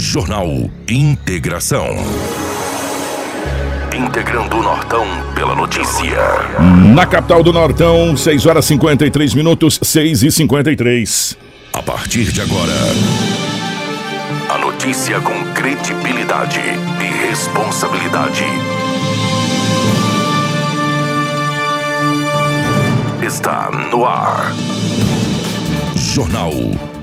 Jornal Integração. Integrando o Nortão pela notícia. Na capital do Nortão, 6 horas 53 minutos, 6 e 53. A partir de agora, a notícia com credibilidade e responsabilidade. Está no ar. Jornal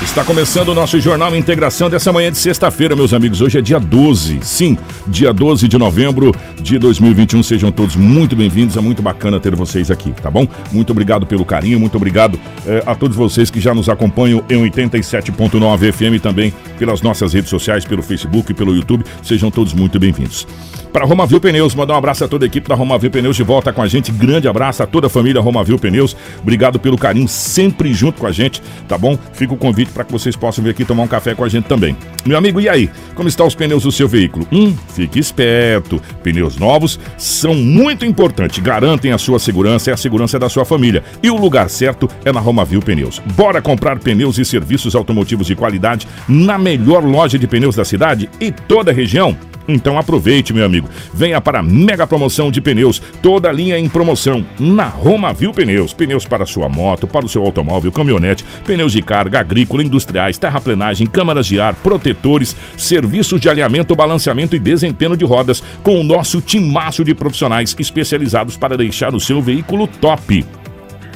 Está começando o nosso Jornal Integração dessa manhã de sexta-feira, meus amigos. Hoje é dia 12, sim, dia 12 de novembro de 2021. Sejam todos muito bem-vindos. É muito bacana ter vocês aqui, tá bom? Muito obrigado pelo carinho, muito obrigado eh, a todos vocês que já nos acompanham em 87.9 FM também pelas nossas redes sociais, pelo Facebook, pelo YouTube. Sejam todos muito bem-vindos. Para Romavil Pneus, mandar um abraço a toda a equipe da Romavil Pneus de volta com a gente. Grande abraço a toda a família Romavil Pneus. Obrigado pelo carinho, sempre junto com a gente, tá bom? Fica o convite para que vocês possam vir aqui tomar um café com a gente também. Meu amigo, e aí? Como estão os pneus do seu veículo? Hum, fique esperto. Pneus novos são muito importantes, garantem a sua segurança e a segurança da sua família. E o lugar certo é na Romavil Pneus. Bora comprar pneus e serviços automotivos de qualidade na melhor loja de pneus da cidade e toda a região? Então aproveite, meu amigo. Venha para a mega promoção de pneus, toda a linha em promoção na Roma Viu Pneus. Pneus para sua moto, para o seu automóvel, caminhonete, pneus de carga, agrícola, industriais, terraplenagem, câmaras de ar, protetores, serviços de alinhamento, balanceamento e desempenho de rodas, com o nosso timaço de profissionais especializados para deixar o seu veículo top.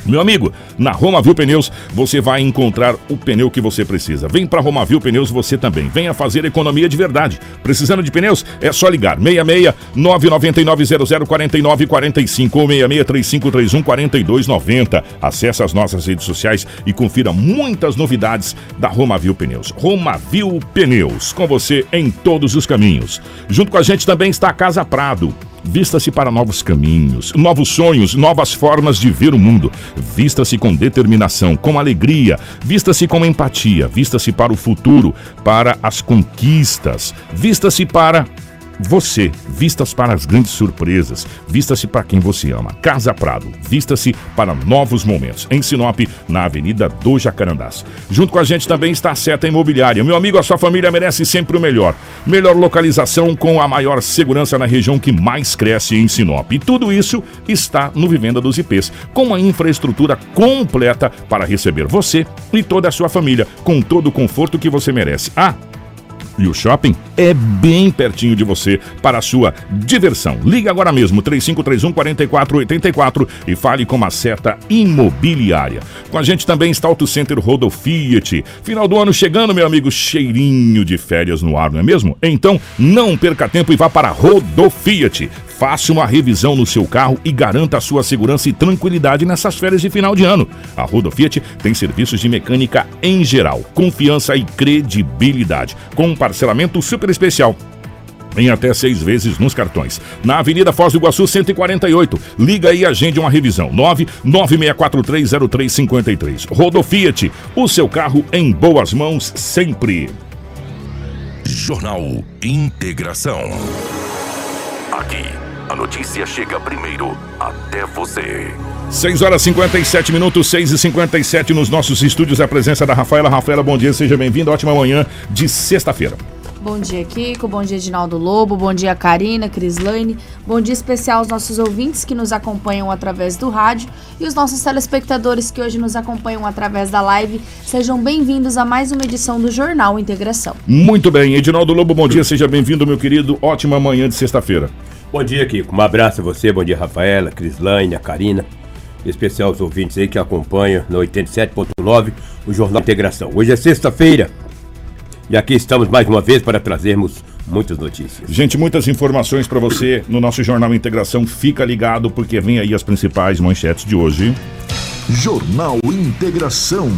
Meu amigo, na Romavil Pneus você vai encontrar o pneu que você precisa. Vem para Romavil Pneus você também. Venha fazer economia de verdade. Precisando de pneus? É só ligar 66 999 00 49 45 ou 66 3531 4290. Acesse as nossas redes sociais e confira muitas novidades da Romavil Pneus. Romavil Pneus, com você em todos os caminhos. Junto com a gente também está a Casa Prado. Vista-se para novos caminhos, novos sonhos, novas formas de ver o mundo. Vista-se com determinação, com alegria. Vista-se com empatia. Vista-se para o futuro, para as conquistas. Vista-se para você, vistas para as grandes surpresas, vista-se para quem você ama. Casa Prado, vista-se para novos momentos. Em Sinop, na Avenida do Jacarandás. Junto com a gente também está a Seta Imobiliária. Meu amigo, a sua família merece sempre o melhor. Melhor localização com a maior segurança na região que mais cresce em Sinop. E tudo isso está no Vivenda dos IPs, com uma infraestrutura completa para receber você e toda a sua família, com todo o conforto que você merece. Ah, e o shopping é bem pertinho de você para a sua diversão. Ligue agora mesmo, 3531 4484 e fale com a seta imobiliária. Com a gente também está Auto Center Rodo Fiat. Final do ano chegando, meu amigo, cheirinho de férias no ar, não é mesmo? Então, não perca tempo e vá para Rodo Fiat. Faça uma revisão no seu carro e garanta a sua segurança e tranquilidade nessas férias de final de ano. A Rodo Fiat tem serviços de mecânica em geral, confiança e credibilidade, com um parcelamento super especial em até seis vezes nos cartões. Na Avenida Foz do Iguaçu, 148. Liga e agende uma revisão. 996430353. Rodo Fiat, o seu carro em boas mãos sempre. Jornal Integração. Aqui, a notícia chega primeiro até você. 6 horas 57 minutos, 6 e 57 nos nossos estúdios. A presença da Rafaela. Rafaela, bom dia, seja bem-vinda. Ótima manhã de sexta-feira. Bom dia, Kiko. Bom dia, Edinaldo Lobo. Bom dia, Karina, Crislaine. Bom dia especial aos nossos ouvintes que nos acompanham através do rádio e os nossos telespectadores que hoje nos acompanham através da live. Sejam bem-vindos a mais uma edição do Jornal Integração. Muito bem, Edinaldo Lobo, bom dia, seja bem-vindo, meu querido. Ótima manhã de sexta-feira. Bom dia, Kiko. Um abraço a você, bom dia, Rafaela, Crislaine, a Karina. Em especial os ouvintes aí que acompanham no 87.9 o Jornal Integração. Hoje é sexta-feira, e aqui estamos mais uma vez para trazermos muitas notícias. Gente, muitas informações para você no nosso Jornal Integração. Fica ligado porque vem aí as principais manchetes de hoje. Jornal Integração.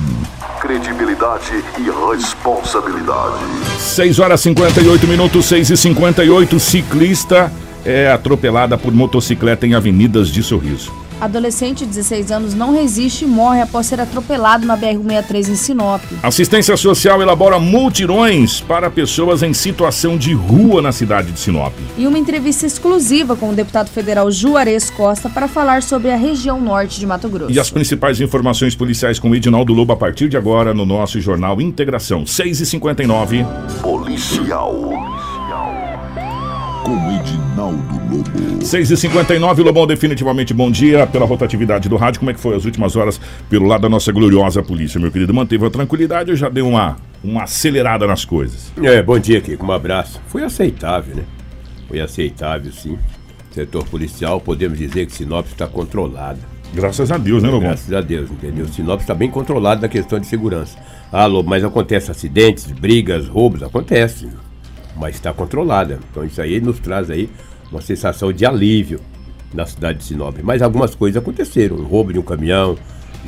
Credibilidade e responsabilidade. 6 horas 58 minutos, 6 e 58 Ciclista é atropelada por motocicleta em avenidas de Sorriso. Adolescente de 16 anos não resiste e morre após ser atropelado na BR-163 em Sinop. Assistência Social elabora multirões para pessoas em situação de rua na cidade de Sinop. E uma entrevista exclusiva com o deputado federal Juarez Costa para falar sobre a região norte de Mato Grosso. E as principais informações policiais com o Edinaldo Lobo a partir de agora no nosso jornal Integração 6h59. Policial. Com Edinaldo Lobo. 6h59, Lobão, definitivamente bom dia pela rotatividade do rádio. Como é que foi as últimas horas pelo lado da nossa gloriosa polícia, meu querido? Manteve a tranquilidade ou já deu uma, uma acelerada nas coisas? É, bom dia, Kiko. Um abraço. Foi aceitável, né? Foi aceitável, sim. Setor policial, podemos dizer que Sinop está controlada. Graças a Deus, né, Lobão? Graças a Deus, entendeu? Sinop está bem controlado na questão de segurança. Ah, Lobo, mas acontece acidentes, brigas, roubos, acontece. Mas está controlada. Então isso aí nos traz aí uma sensação de alívio na cidade de Sinop. Mas algumas coisas aconteceram. Um roubo de um caminhão,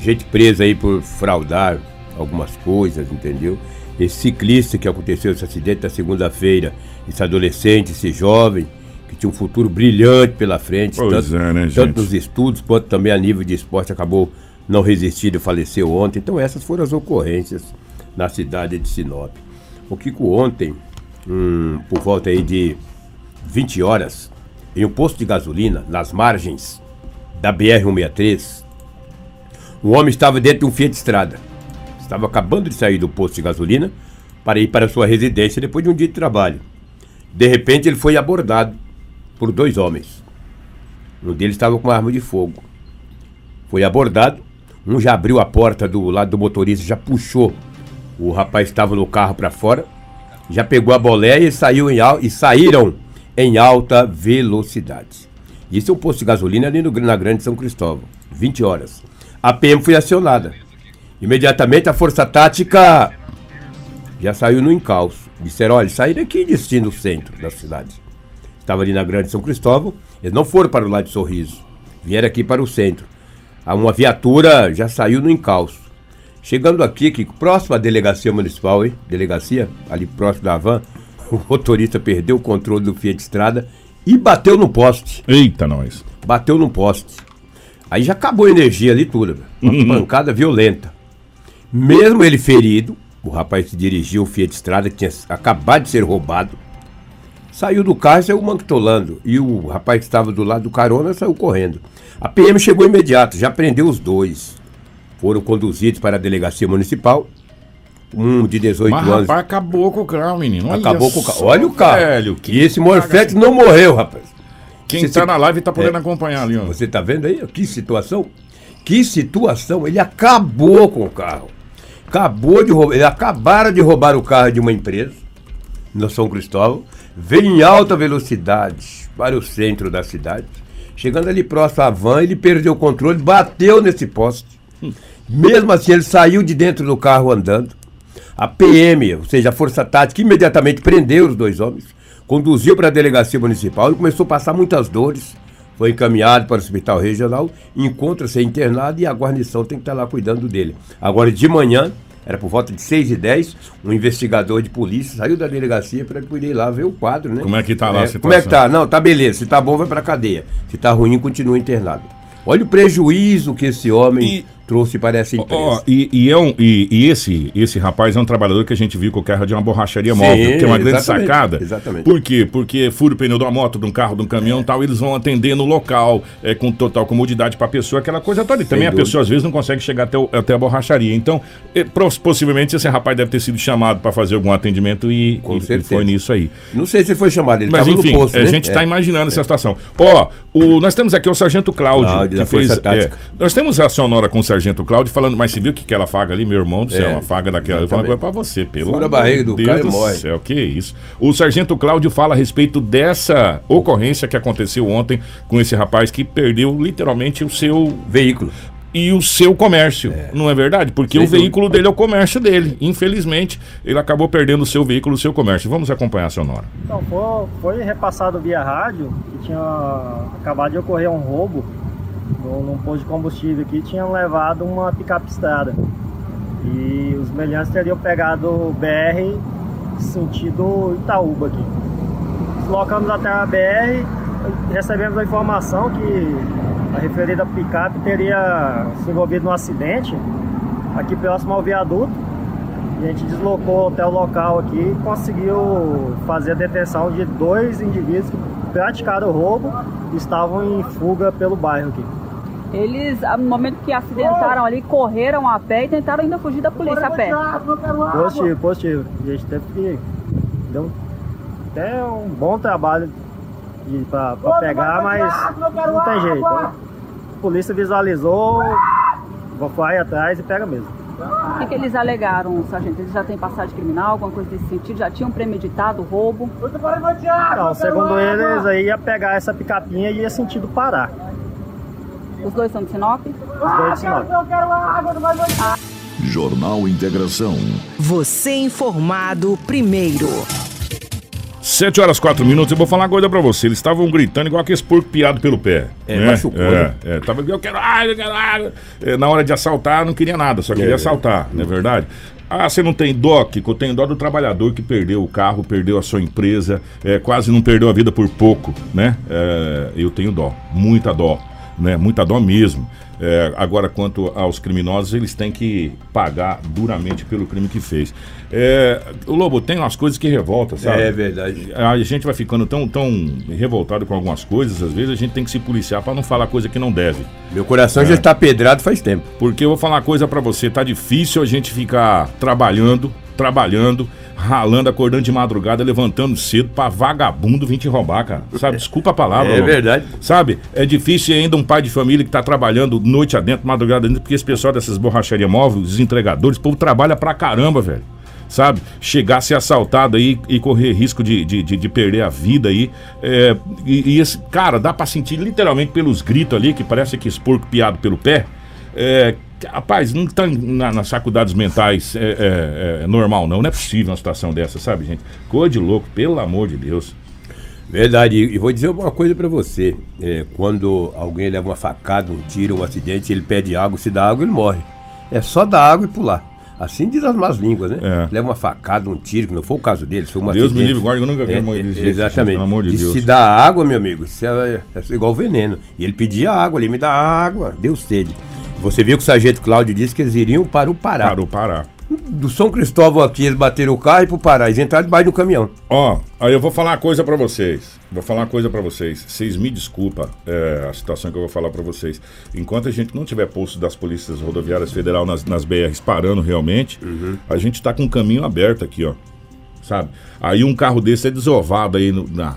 gente presa aí por fraudar algumas coisas, entendeu? Esse ciclista que aconteceu esse acidente na segunda-feira, esse adolescente, esse jovem, que tinha um futuro brilhante pela frente, Pois tanto, é, né, tanto nos estudos quanto também a nível de esporte, acabou não resistindo e faleceu ontem. Então essas foram as ocorrências na cidade de Sinop. O Kiko ontem, hum, por volta aí de 20 horas, em um posto de gasolina, nas margens da BR-163, um homem estava dentro de um Fiat Estrada. Estava acabando de sair do posto de gasolina para ir para sua residência depois de um dia de trabalho. De repente, ele foi abordado por dois homens. Um deles estava com uma arma de fogo. Foi abordado, um já abriu a porta do lado do motorista, já puxou. O rapaz estava no carro para fora, já pegou a boleia e, saiu em, e saíram em alta velocidade. Isso é um posto de gasolina ali no, na Grande São Cristóvão, 20 horas. A PM foi acionada. Imediatamente a Força Tática já saiu no encalço. Disseram, olha, saíram aqui destino centro da cidade. Estava ali na Grande São Cristóvão, eles não foram para o lado de Sorriso, vieram aqui para o centro. Uma viatura já saiu no encalço. Chegando aqui, que próximo à delegacia municipal, hein? Delegacia, ali próximo da van, o motorista perdeu o controle do Fiat Estrada e bateu no poste. Eita, nós. Bateu no poste. Aí já acabou a energia ali tudo. Uma pancada violenta. Mesmo ele ferido, o rapaz que dirigiu o Fiat Estrada, que tinha acabado de ser roubado, saiu do carro e saiu manquitolando. E o rapaz que estava do lado do carona saiu correndo. A PM chegou imediato, já prendeu os dois. Foram conduzidos para a delegacia municipal. Um de 18 Mas anos. rapaz, acabou com o carro, menino. Olha acabou com o carro. Olha o carro. Velho, e esse Morfete não morreu, rapaz. quem Você tá se- na live tá podendo É. acompanhar ali, ó. Você tá vendo aí? Que situação? Que situação? Ele acabou com o carro. Acabou de roubar. Eles acabaram de roubar o carro de uma empresa, no São Cristóvão. Veio em alta velocidade para o centro da cidade. Chegando ali próximo à van, ele perdeu o controle, bateu nesse poste. Mesmo assim, ele saiu de dentro do carro andando. A PM, ou seja, a Força Tática, imediatamente prendeu os dois homens, conduziu para a delegacia municipal e começou a passar muitas dores. Foi encaminhado para o hospital regional, encontra-se internado e a guarnição tem que estar lá cuidando dele. Agora, de manhã, era por volta de 6 e 10 um investigador de polícia saiu da delegacia para ele poder ir lá ver o quadro, né? Como é que tá lá a Como é que situação? tá? Não, tá beleza. Se tá bom, vai para cadeia. Se tá ruim, continua internado. Olha o prejuízo que esse homem E- trouxe para essa empresa. Ó, e, e é um, e, e esse, esse rapaz é um trabalhador que a gente viu com o carro de uma borracharia Sim, móvel, que é uma grande sacada. exatamente. Por quê? Porque fura o pneu de uma moto, de um carro, de um caminhão e tal, eles vão atender no local, é, com total comodidade para a pessoa, aquela coisa toda. E também a dúvida. pessoa às vezes não consegue chegar até, o- até a borracharia. Então, é, possivelmente esse rapaz deve ter sido chamado para fazer algum atendimento e, Com e- foi nisso aí. Não sei se foi chamado, ele Mas enfim, no posto, a né? gente está É. imaginando essa situação. Ó, o, nós temos aqui o Sargento Cláudio, Cláudio, que fez. É, nós temos a sonora com o Sargento Cláudio falando, mas você viu que aquela faga ali, meu irmão do céu, É, uma faga daquela. Eu falo exatamente. pra você, pelo Fura a barriga do Deus cara e do morre. céu, que isso. O Sargento Cláudio fala a respeito dessa ocorrência que aconteceu ontem com esse rapaz que perdeu literalmente o seu Veículo. e o seu comércio, não é verdade? Porque Sem o veículo dele é o comércio dele. Infelizmente, ele acabou perdendo o seu veículo, o seu comércio. Vamos acompanhar a sonora. Então, foi, foi repassado via rádio que tinha acabado de ocorrer um roubo num posto de combustível aqui, tinham levado uma picape estrada. E os meliantes teriam pegado o BR sentido Itaúba aqui. Deslocamos até a BR, recebemos a informação que a referida picape teria se envolvido num acidente aqui próximo ao viaduto. E a gente deslocou até o local aqui e conseguiu fazer a detenção de dois indivíduos que praticaram o roubo e estavam em fuga pelo bairro aqui. Eles, no momento que acidentaram ali, correram a pé e tentaram ainda fugir da polícia a pé. Positivo, positivo. A gente teve que. Deu até um bom trabalho pra pegar, mas não tem jeito. A polícia visualizou, vai atrás e pega mesmo. O que, que eles alegaram, sargento? Eles já têm passagem criminal, alguma coisa desse sentido? Já tinham premeditado o roubo? Não, segundo eles, aí ia pegar essa picapinha e ia sentido parar. Os dois são de Sinop? Os dois de Sinop. Jornal Integração. Você informado primeiro. 7 horas 4 minutos, eu vou falar uma coisa pra você. Eles estavam gritando igual aqueles porco piado pelo pé. É, né? machucou, É, né? é, tava, eu quero água, eu quero água. É, na hora de assaltar, não queria nada, só queria É. assaltar, não é verdade? Ah, você não tem dó, Kiko? Eu tenho dó do trabalhador que perdeu o carro, perdeu a sua empresa, é, quase não perdeu a vida por pouco, né? É, eu tenho dó, muita dó, né? Muita dó mesmo. É, agora, quanto aos criminosos, eles têm que pagar duramente pelo crime que fez. É, o Lobo, tem umas coisas que revoltam, sabe? É verdade. a gente vai ficando tão, tão revoltado com algumas coisas, às vezes a gente tem que se policiar pra não falar coisa que não deve. Meu coração já está pedrado faz tempo. Porque eu vou falar uma coisa pra você, tá difícil a gente ficar trabalhando, trabalhando, ralando, acordando de madrugada, levantando cedo pra vagabundo vir te roubar, cara. Sabe? Desculpa a palavra. É Lobo. verdade. Sabe? É difícil ainda um pai de família que tá trabalhando noite adentro, madrugada adentro, porque esse pessoal dessas borracharias móveis, os entregadores, o povo trabalha pra caramba, velho. Sabe? Chegar a ser assaltado aí e correr risco de, de, de- de perder a vida aí. É, e, e esse, cara, dá pra sentir literalmente pelos gritos ali, que parece que esse porco piado pelo pé. É, rapaz, não tá na- nas faculdades mentais é, é, é normal, não. Não é possível uma situação dessa, sabe, gente? Coisa de louco, pelo amor de Deus. Verdade. E vou dizer uma coisa pra você. É, quando alguém leva uma facada, um tiro, um acidente, ele pede água, se dá água, ele morre. É só dar água e pular. Assim diz as más línguas, né? É. Leva uma facada, um tiro, que não foi o caso deles, foi um Deus me acidente. livre, guarde, eu nunca vi É, uma é, Exatamente. pelo amor de e Deus. se dá água, meu amigo, isso é, é igual veneno. E ele pedia água, ele me dá água, deu sede. Você viu que o sargento Cláudio disse que eles iriam para o Pará. Parou, parar. Do São Cristóvão aqui, eles bateram o carro e pro Pará. Eles entraram debaixo do caminhão. Ó, aí eu vou falar uma coisa pra vocês. Vou falar uma coisa pra vocês. Vocês me desculpa é, a situação que eu vou falar pra vocês. Enquanto a gente não tiver posto das polícias rodoviárias federal nas, nas BRs parando realmente, a gente tá com um caminho aberto aqui, ó. Sabe? Aí um carro desse é desovado aí no- na,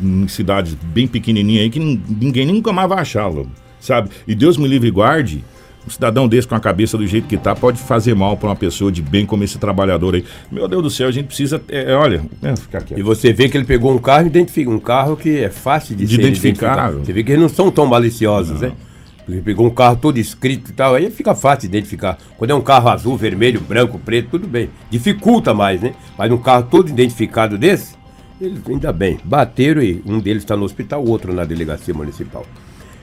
em cidades bem pequenininha aí que nin- ninguém nunca mais vai achar, Lobo. Sabe? E Deus me livre e guarde. Um cidadão desse com a cabeça do jeito que tá pode fazer mal pra uma pessoa de bem como esse trabalhador aí. Meu Deus do céu, a gente precisa. é, é, olha, é, ficar quieto. E você vê que ele pegou um carro e identifica. Um carro que é fácil de, De identificar. identificado. Você vê que eles não são tão maliciosos, né? Ele pegou um carro todo escrito e tal, aí fica fácil de identificar. Quando é um carro azul, vermelho, branco, preto, tudo bem. Dificulta mais, né? Mas um carro todo identificado desse, eles ainda bem. Bateram e um deles está no hospital, o outro na delegacia municipal.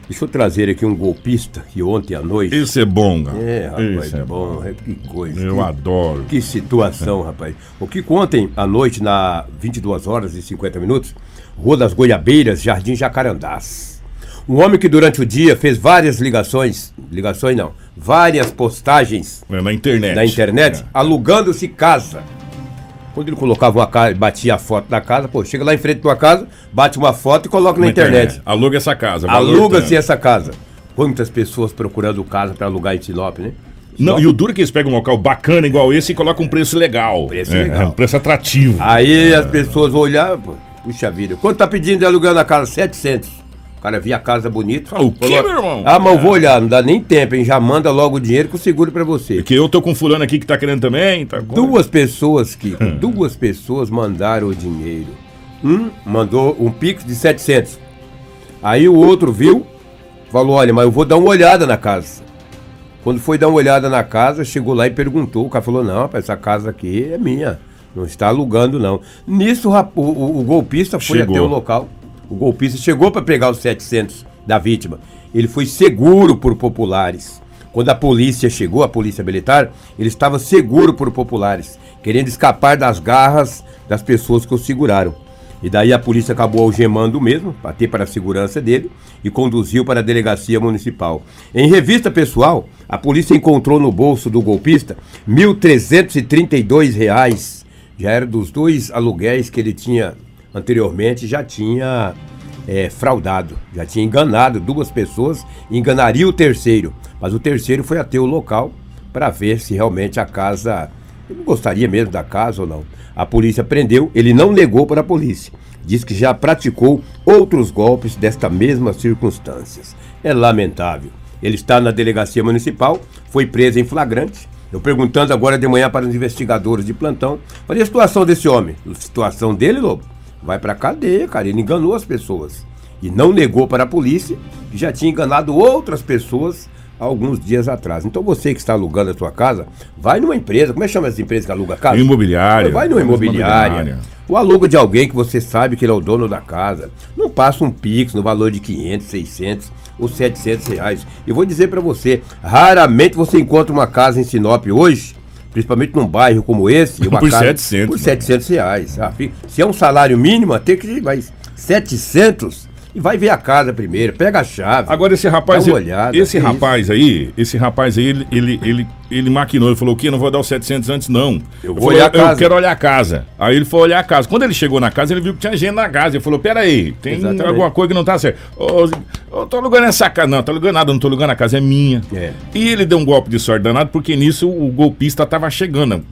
Deixa eu trazer aqui um golpista que ontem à noite. Isso é bom, cara. É, rapaz, Isso é bom, é, que coisa. Eu que- adoro. que situação, rapaz. O que ontem à noite, na 22 horas e 50 minutos, Rua das Goiabeiras, Jardim Jacarandás. Um homem que durante o dia fez várias ligações, ligações não, várias postagens É, na internet. na internet, alugando-se casa. Quando ele colocava uma casa, batia a foto da casa, pô, chega lá em frente da tua casa, bate uma foto e coloca na, internet. Aluga essa casa. Aluga-se essa casa. Quantas pessoas procurando casa para alugar em Sinop, né? Não, e o duro é que eles pegam um local bacana igual esse e colocam um preço legal. Preço É, legal. Um preço atrativo. Aí as pessoas vão olhar, pô, puxa vida, quanto tá pedindo de aluguel na casa? 700. O cara via a casa bonita. Fala, o quê, coloca- meu irmão? Ah, mas eu vou olhar, não dá nem tempo, hein? Já manda logo o dinheiro que eu seguro pra você. Que eu tô com fulano aqui que tá querendo também. Tá... Duas pessoas, Kiko, Hum. duas pessoas mandaram o dinheiro. Um mandou um pix de 700. Aí o outro viu, falou, olha, mas eu vou dar uma olhada na casa. Quando foi dar uma olhada na casa, chegou lá e perguntou. O cara falou, não, rapaz, essa casa aqui é minha. Não está alugando, não. Nisso, o, o- o golpista foi Chegou. até o local. O golpista chegou para pegar os 700 da vítima. Ele foi seguro por populares. Quando a polícia chegou, a polícia militar, ele estava seguro por populares, querendo escapar das garras das pessoas que o seguraram. E daí a polícia acabou algemando mesmo, para ter para a segurança dele, e conduziu para a delegacia municipal. Em revista pessoal, a polícia encontrou no bolso do golpista 1.332 reais. Já era dos dois aluguéis que ele tinha anteriormente, já tinha é, fraudado, já tinha enganado duas pessoas enganaria o terceiro. Mas o terceiro foi até o local para ver se realmente a casa. Ele gostaria mesmo da casa ou não. A polícia prendeu, ele não negou para a polícia. Diz que já praticou outros golpes desta mesma circunstâncias. É lamentável. Ele está na delegacia municipal, foi preso em flagrante. Eu perguntando agora de manhã para os investigadores de plantão, é a situação desse homem? A situação dele, Lobo? Vai para cadeia, cara. Ele enganou as pessoas. E não negou para a polícia que já tinha enganado outras pessoas alguns dias atrás. Então você que está alugando a sua casa, vai numa empresa, como é que chama essa empresa que aluga casa? Imobiliária. Vai numa imobiliária. imobiliária. O aluga de alguém que você sabe que ele é o dono da casa. Não passa um Pix no valor de 500, 600 ou 700 reais. E vou dizer para você, raramente você encontra uma casa em Sinop hoje, principalmente num bairro como esse, uma por casa 700, por 700 reais. Ah, se é um salário mínimo, até que vai 700 e vai ver a casa primeiro, pega a chave. Agora esse rapaz, dá uma olhada, esse que rapaz aí, esse rapaz aí, ele, ele, ele, ele maquinou, ele falou que não vou dar os 700 antes não. Eu vou falou, olhar a casa. Eu quero olhar a casa. Aí ele foi olhar a casa. Quando ele chegou na casa, ele viu que tinha gente na casa. Ele falou: "Pera aí, tem Exatamente. alguma coisa que não tá certo. Ô, eu tô alugando essa casa, não, tô alugando nada, não tô alugando a casa, é minha". É. E ele deu um golpe de sorte danado porque nisso o golpista tava chegando.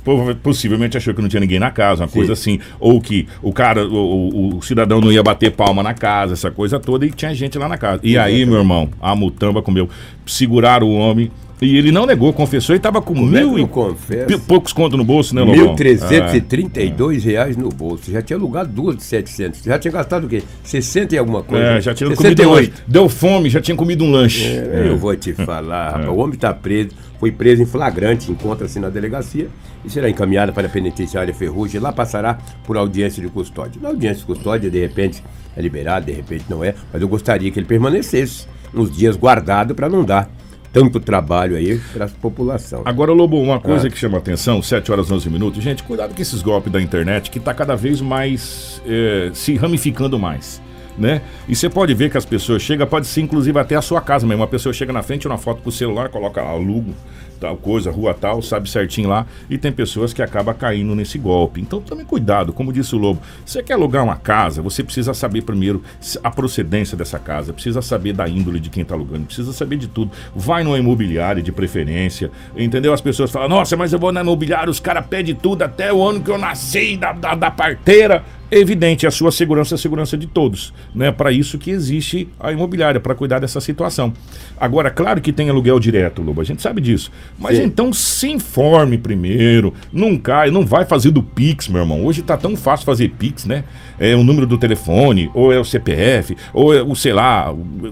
Possivelmente achou que não tinha ninguém na casa, uma coisa assim, ou que o cara, o, o- o cidadão não ia bater palma na casa, essa coisa toda e tinha gente lá na casa. E aí, meu irmão, a mutamba comeu, seguraram o homem e ele não negou, confessou e tava com é mil e confessa? pi- poucos contos no bolso, né, R$ Lobão? 1.332 reais no bolso. Já tinha alugado duas de 700. Já tinha gastado o quê? 60 e alguma coisa? É, já tinha comido um. 68. Deu fome, já tinha comido um lanche. É, Eu vou te falar, rapaz. O homem está preso, foi preso em flagrante, encontra-se na delegacia e será encaminhado para a penitenciária Ferrugem. Lá passará por audiência de custódia. Na audiência de custódia, de repente, é liberado, de repente não é, mas eu gostaria que ele permanecesse uns dias guardado para não dar tanto trabalho aí para a população. Agora, Lobo, uma coisa Ah. que chama atenção, 7 horas 11 minutos. Gente, cuidado com esses golpes da internet que tá cada vez mais eh, se ramificando mais. Né? E você pode ver que as pessoas chegam, pode ser inclusive até a sua casa mesmo. Uma pessoa chega na frente, uma foto pro celular, coloca lá, alugo, tal coisa, rua tal, sabe certinho lá. E tem pessoas que acabam caindo nesse golpe. Então tome cuidado, como disse o Lobo. Você quer alugar uma casa, você precisa saber primeiro a procedência dessa casa, precisa saber da índole de quem está alugando, precisa saber de tudo. Vai numa imobiliária de preferência, entendeu? As pessoas falam, nossa, mas eu vou na imobiliária, os caras pedem tudo até o ano que eu nasci, da, da, da parteira. Evidente, a sua segurança é a segurança de todos. Né? Para isso que existe a imobiliária, para cuidar dessa situação. Agora, claro que tem aluguel direto, Lobo, a gente sabe disso. Mas Sim. então se informe primeiro, não cai, não vai fazer do Pix, meu irmão. Hoje tá tão fácil fazer Pix, né? É o número do telefone, ou é o CPF, ou é o, sei lá,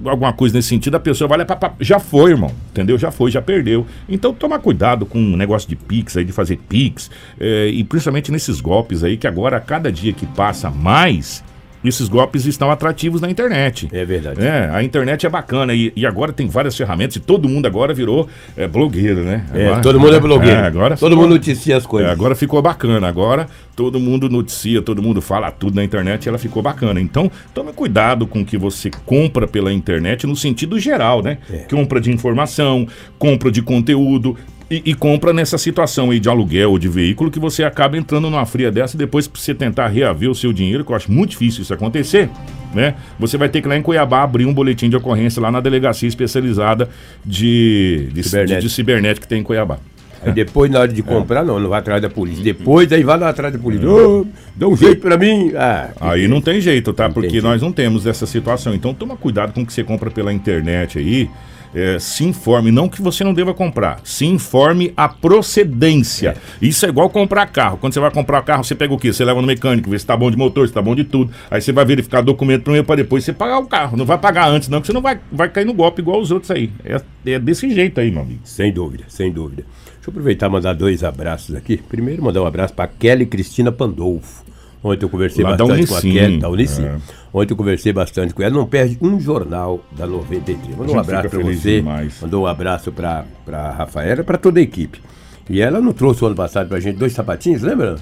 alguma coisa nesse sentido, a pessoa vai lá, já foi, irmão, entendeu? Já foi, já perdeu. Então toma cuidado com o negócio de Pix aí, de fazer Pix, é, e principalmente nesses golpes aí, que agora, a cada dia que passa mais, esses golpes estão atrativos na internet. É verdade. É, a internet é bacana e, e agora tem várias ferramentas e todo mundo agora virou é, blogueiro, né? É, Agora- todo mundo é blogueiro. É, agora todo ficou- mundo noticia as coisas. é, agora ficou bacana. Agora todo mundo noticia, todo mundo fala tudo na internet e ela ficou bacana. Então, tome cuidado com o que você compra pela internet no sentido geral, né? É. Compra de informação, compra de conteúdo. E, e compra nessa situação aí de aluguel ou de veículo que você acaba entrando numa fria dessa e depois você tentar reaver o seu dinheiro, que eu acho muito difícil isso acontecer, né? Você vai ter que lá em Cuiabá abrir um boletim de ocorrência lá na delegacia especializada de, de, Cibernética. de, de cibernética que tem em Cuiabá. Aí depois, na hora de comprar, não, não vai atrás da polícia. Depois, aí vai lá atrás da polícia. Ô, dá um jeito pra mim. Ah, Aí não tem jeito, tá? Não Porque nós não temos essa situação. Então toma cuidado com o que você compra pela internet aí. É, se informe, não que você não deva comprar, se informe a procedência. Isso é igual comprar carro. Quando você vai comprar carro, você pega o quê? Você leva no mecânico, vê se tá bom de motor, se tá bom de tudo. Aí você vai verificar documento primeiro para depois você pagar o carro. Não vai pagar antes, não, que você não vai, vai cair no golpe igual os outros aí. É, é desse jeito aí, meu amigo. Sem dúvida, sem dúvida. Deixa eu aproveitar e mandar dois abraços aqui. Primeiro, mandar um abraço para Kelly Cristina Pandolfo. Ontem eu conversei Lá bastante com a Kelly, da Unicim. é. Ontem eu conversei bastante com ela. Não perde um jornal da 93. Mandou um abraço para você. demais. Mandou um abraço para a Rafaela e para toda a equipe. E ela não trouxe o ano passado para a gente dois sapatinhos, lembra?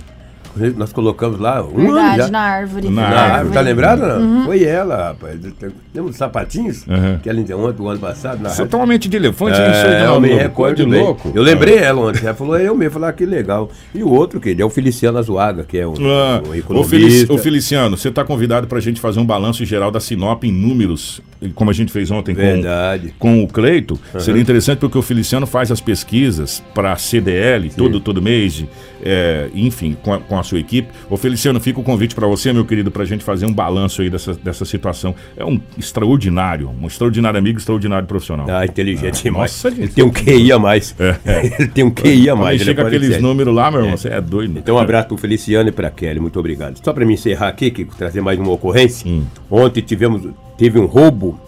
Nós colocamos lá um Verdade, ano já. na árvore. Na Na árvore. árvore, tá lembrado? Não? Foi ela, rapaz. Lembra dos sapatinhos? Uhum. Que ela deu ontem, o ano passado, na Você rádio. tá uma mente de elefante, É, isso aí, eu não, me louco, recordo de bem. louco. Eu lembrei ela ontem. Ela falou, eu mesmo. Falei, ah, que legal. E o outro, que é o Feliciano Azuaga, que é um, Ah, um ô, economista. Felici- ô, Feliciano, você está convidado para a gente fazer um balanço geral da Sinop em números, como a gente fez ontem com, Verdade. com o Cleito. Seria interessante porque o Feliciano faz as pesquisas para a CDL todo, todo mês, é, enfim, com a, com a sua equipe. Ô Feliciano, fica o convite para você, meu querido, para a gente fazer um balanço aí dessa, dessa situação. É um extraordinário, um extraordinário amigo, extraordinário profissional. Ah, inteligente demais. nossa, Ele gente. tem um QI a mais. Ele tem um QI a mais. ele chega é aqueles qualificado. números lá, meu irmão, você é doido. Então, um abraço pro Feliciano e pra Kelly, muito obrigado. Só para me encerrar aqui, trazer mais uma ocorrência. Hum. Ontem tivemos, teve um roubo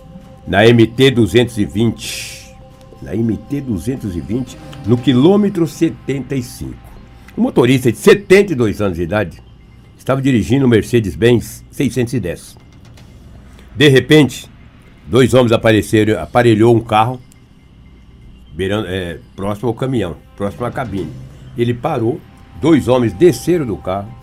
na MT 220. Na MT 220, no quilômetro 75. O motorista de 72 anos de idade estava dirigindo o Mercedes-Benz 610. De repente, dois homens apareceram, aparelhou um carro beirando, é, próximo ao caminhão, próximo à cabine. Ele parou, dois homens desceram do carro,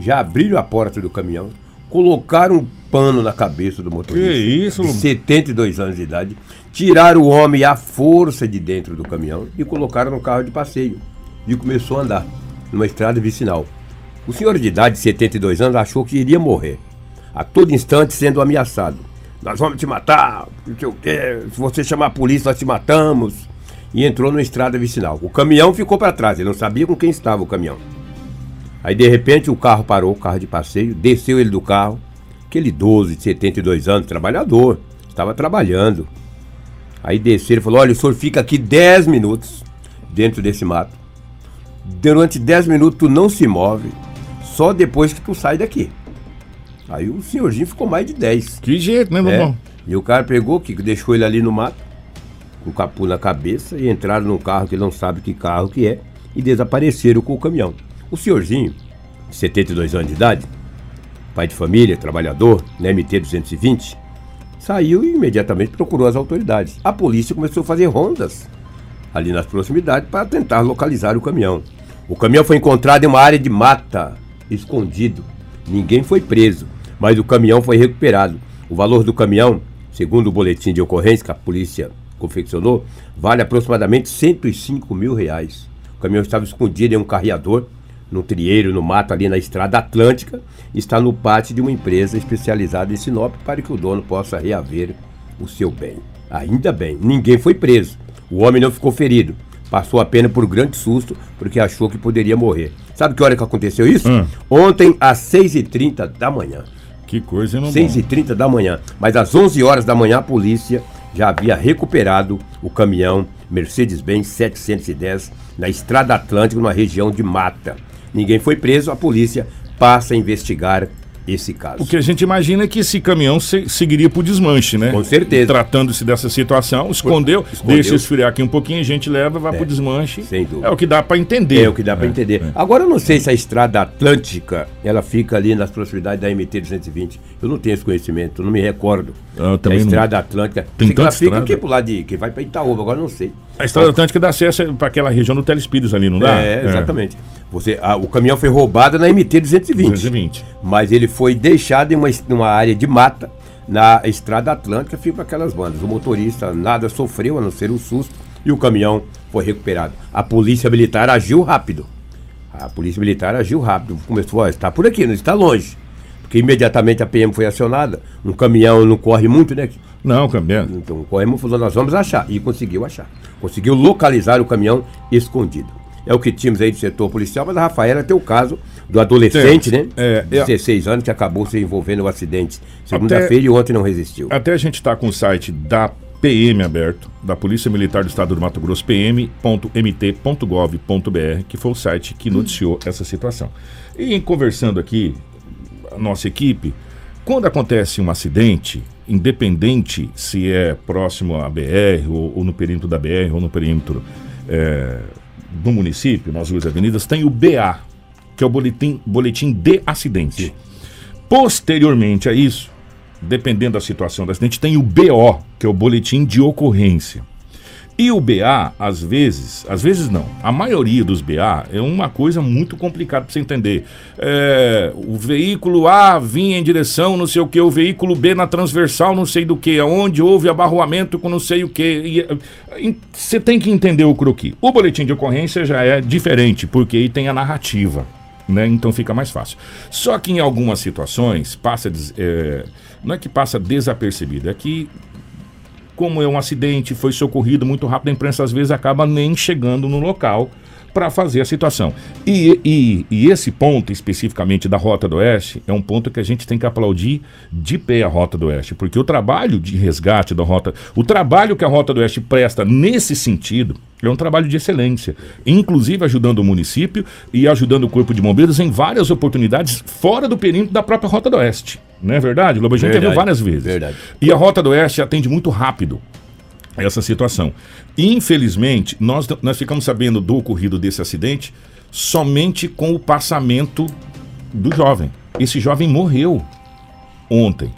já abriram a porta do caminhão, colocaram um pano na cabeça do motorista. Que isso, de Lombo? 72 anos de idade, tiraram o homem à força de dentro do caminhão e colocaram no carro de passeio. E começou a andar numa estrada vicinal. O senhor de idade, de 72 anos, achou que iria morrer. A todo instante sendo ameaçado. Nós vamos te matar. Se você chamar a polícia, nós te matamos. E entrou numa estrada vicinal. O caminhão ficou para trás, ele não sabia com quem estava o caminhão. Aí de repente o carro parou, o carro de passeio, desceu ele do carro. Aquele idoso de 72 anos, trabalhador, estava trabalhando. Aí desceu ele falou: Olha, o senhor fica aqui 10 minutos dentro desse mato. Durante 10 minutos tu não se move, só depois que tu sai daqui. Aí o senhorzinho ficou mais de 10. Que jeito, né, meu É. irmão? E o cara pegou, que deixou ele ali no mato, com o capu na cabeça, e entraram num carro que ele não sabe que carro que é, e desapareceram com o caminhão. O senhorzinho, de 72 anos de idade, pai de família, trabalhador, na MT-220, saiu e imediatamente procurou as autoridades. A polícia começou a fazer rondas ali nas proximidades para tentar localizar o caminhão. O caminhão foi encontrado em uma área de mata, escondido. Ninguém foi preso, mas o caminhão foi recuperado. O valor do caminhão, segundo o boletim de ocorrência que a polícia confeccionou, vale aproximadamente 105 mil reais. O caminhão estava escondido em um carreador, num trieiro, no mato, ali na Estrada Atlântica, está no pátio de uma empresa especializada em Sinop para que o dono possa reaver o seu bem. Ainda bem, ninguém foi preso. O homem não ficou ferido. Passou a pena por grande susto, porque achou que poderia morrer. Sabe que hora que aconteceu isso? Hum. Ontem, às 6h30 da manhã. Que coisa, meu 6h30 da manhã. Mas às 11 horas da manhã, a polícia já havia recuperado o caminhão Mercedes-Benz 710 na Estrada Atlântica, numa região de mata. Ninguém foi preso, a polícia passa a investigar esse caso. O que a gente imagina é que esse caminhão se- seguiria pro desmanche, né? Com certeza. Tratando-se dessa situação, escondeu, Escondeu. deixa esfriar aqui um pouquinho, a gente leva, vai pro desmanche. sem dúvida. É o que dá pra entender. É o que dá pra entender. Agora eu não sei se a estrada atlântica ela fica ali nas proximidades da MT 220. Eu não tenho esse conhecimento, não me recordo. Eu também a não. estrada atlântica. Tem ela fica estrada. aqui pro lado de que vai pra Itaúba, agora eu não sei. A Estrada Atlântica dá acesso para aquela região do Telespíritos ali, não dá? É, exatamente. Você, a- o caminhão foi roubado na MT 220. 220. Mas ele foi deixado em uma, numa área de mata na estrada atlântica, fica aquelas bandas. O motorista nada sofreu, a não ser um susto, e o caminhão foi recuperado. A polícia militar agiu rápido. A polícia militar agiu rápido. Começou, ó, está por aqui, não está longe. Porque imediatamente a PM foi acionada. Um caminhão não corre muito, né? Não, cambiando. Então corremos, falou, nós vamos achar. E conseguiu achar. Conseguiu localizar o caminhão escondido. É o que tínhamos aí do setor policial, mas a Rafaela tem o caso do adolescente, Tem. né? É, é. 16 anos, que acabou se envolvendo no acidente segunda-feira e ontem não resistiu. Até a gente está com o site da PM aberto, da Polícia Militar do Estado do Mato Grosso, pm.mt.gov.br, que foi o site que noticiou essa situação. E em conversando aqui, a nossa equipe, quando acontece um acidente, independente se é próximo à BR, ou, ou no perímetro da BR, ou no perímetro é, do município, nas duas avenidas, tem o BA, que é o boletim, boletim de acidente. Posteriormente a isso, dependendo da situação do acidente, tem o BO, que é o boletim de ocorrência. E o BA, às vezes, às vezes não, a maioria dos BA é uma coisa muito complicada para você entender. É, o veículo A vinha em direção não sei o que, o veículo B na transversal não sei do que, onde houve abarroamento com não sei o que. Você tem que entender o croqui. O boletim de ocorrência já é diferente, porque aí tem a narrativa. Né? Então fica mais fácil. Só que em algumas situações passa. É, não é que passa desapercebido, é que como é um acidente, foi socorrido muito rápido, a imprensa às vezes acaba nem chegando no local para fazer a situação. E, e, e, esse ponto especificamente da Rota do Oeste é um ponto que a gente tem que aplaudir de pé a Rota do Oeste, porque o trabalho de resgate da Rota, o trabalho que a Rota do Oeste presta nesse sentido é um trabalho de excelência, inclusive ajudando o município e ajudando o Corpo de Bombeiros em várias oportunidades fora do perímetro da própria Rota do Oeste. Não é verdade? Lobo, a gente verdade, viu várias vezes. Verdade. E a Rota do Oeste atende muito rápido essa situação. Infelizmente, nós, nós ficamos sabendo do ocorrido desse acidente somente com o passamento do jovem. Esse jovem morreu ontem,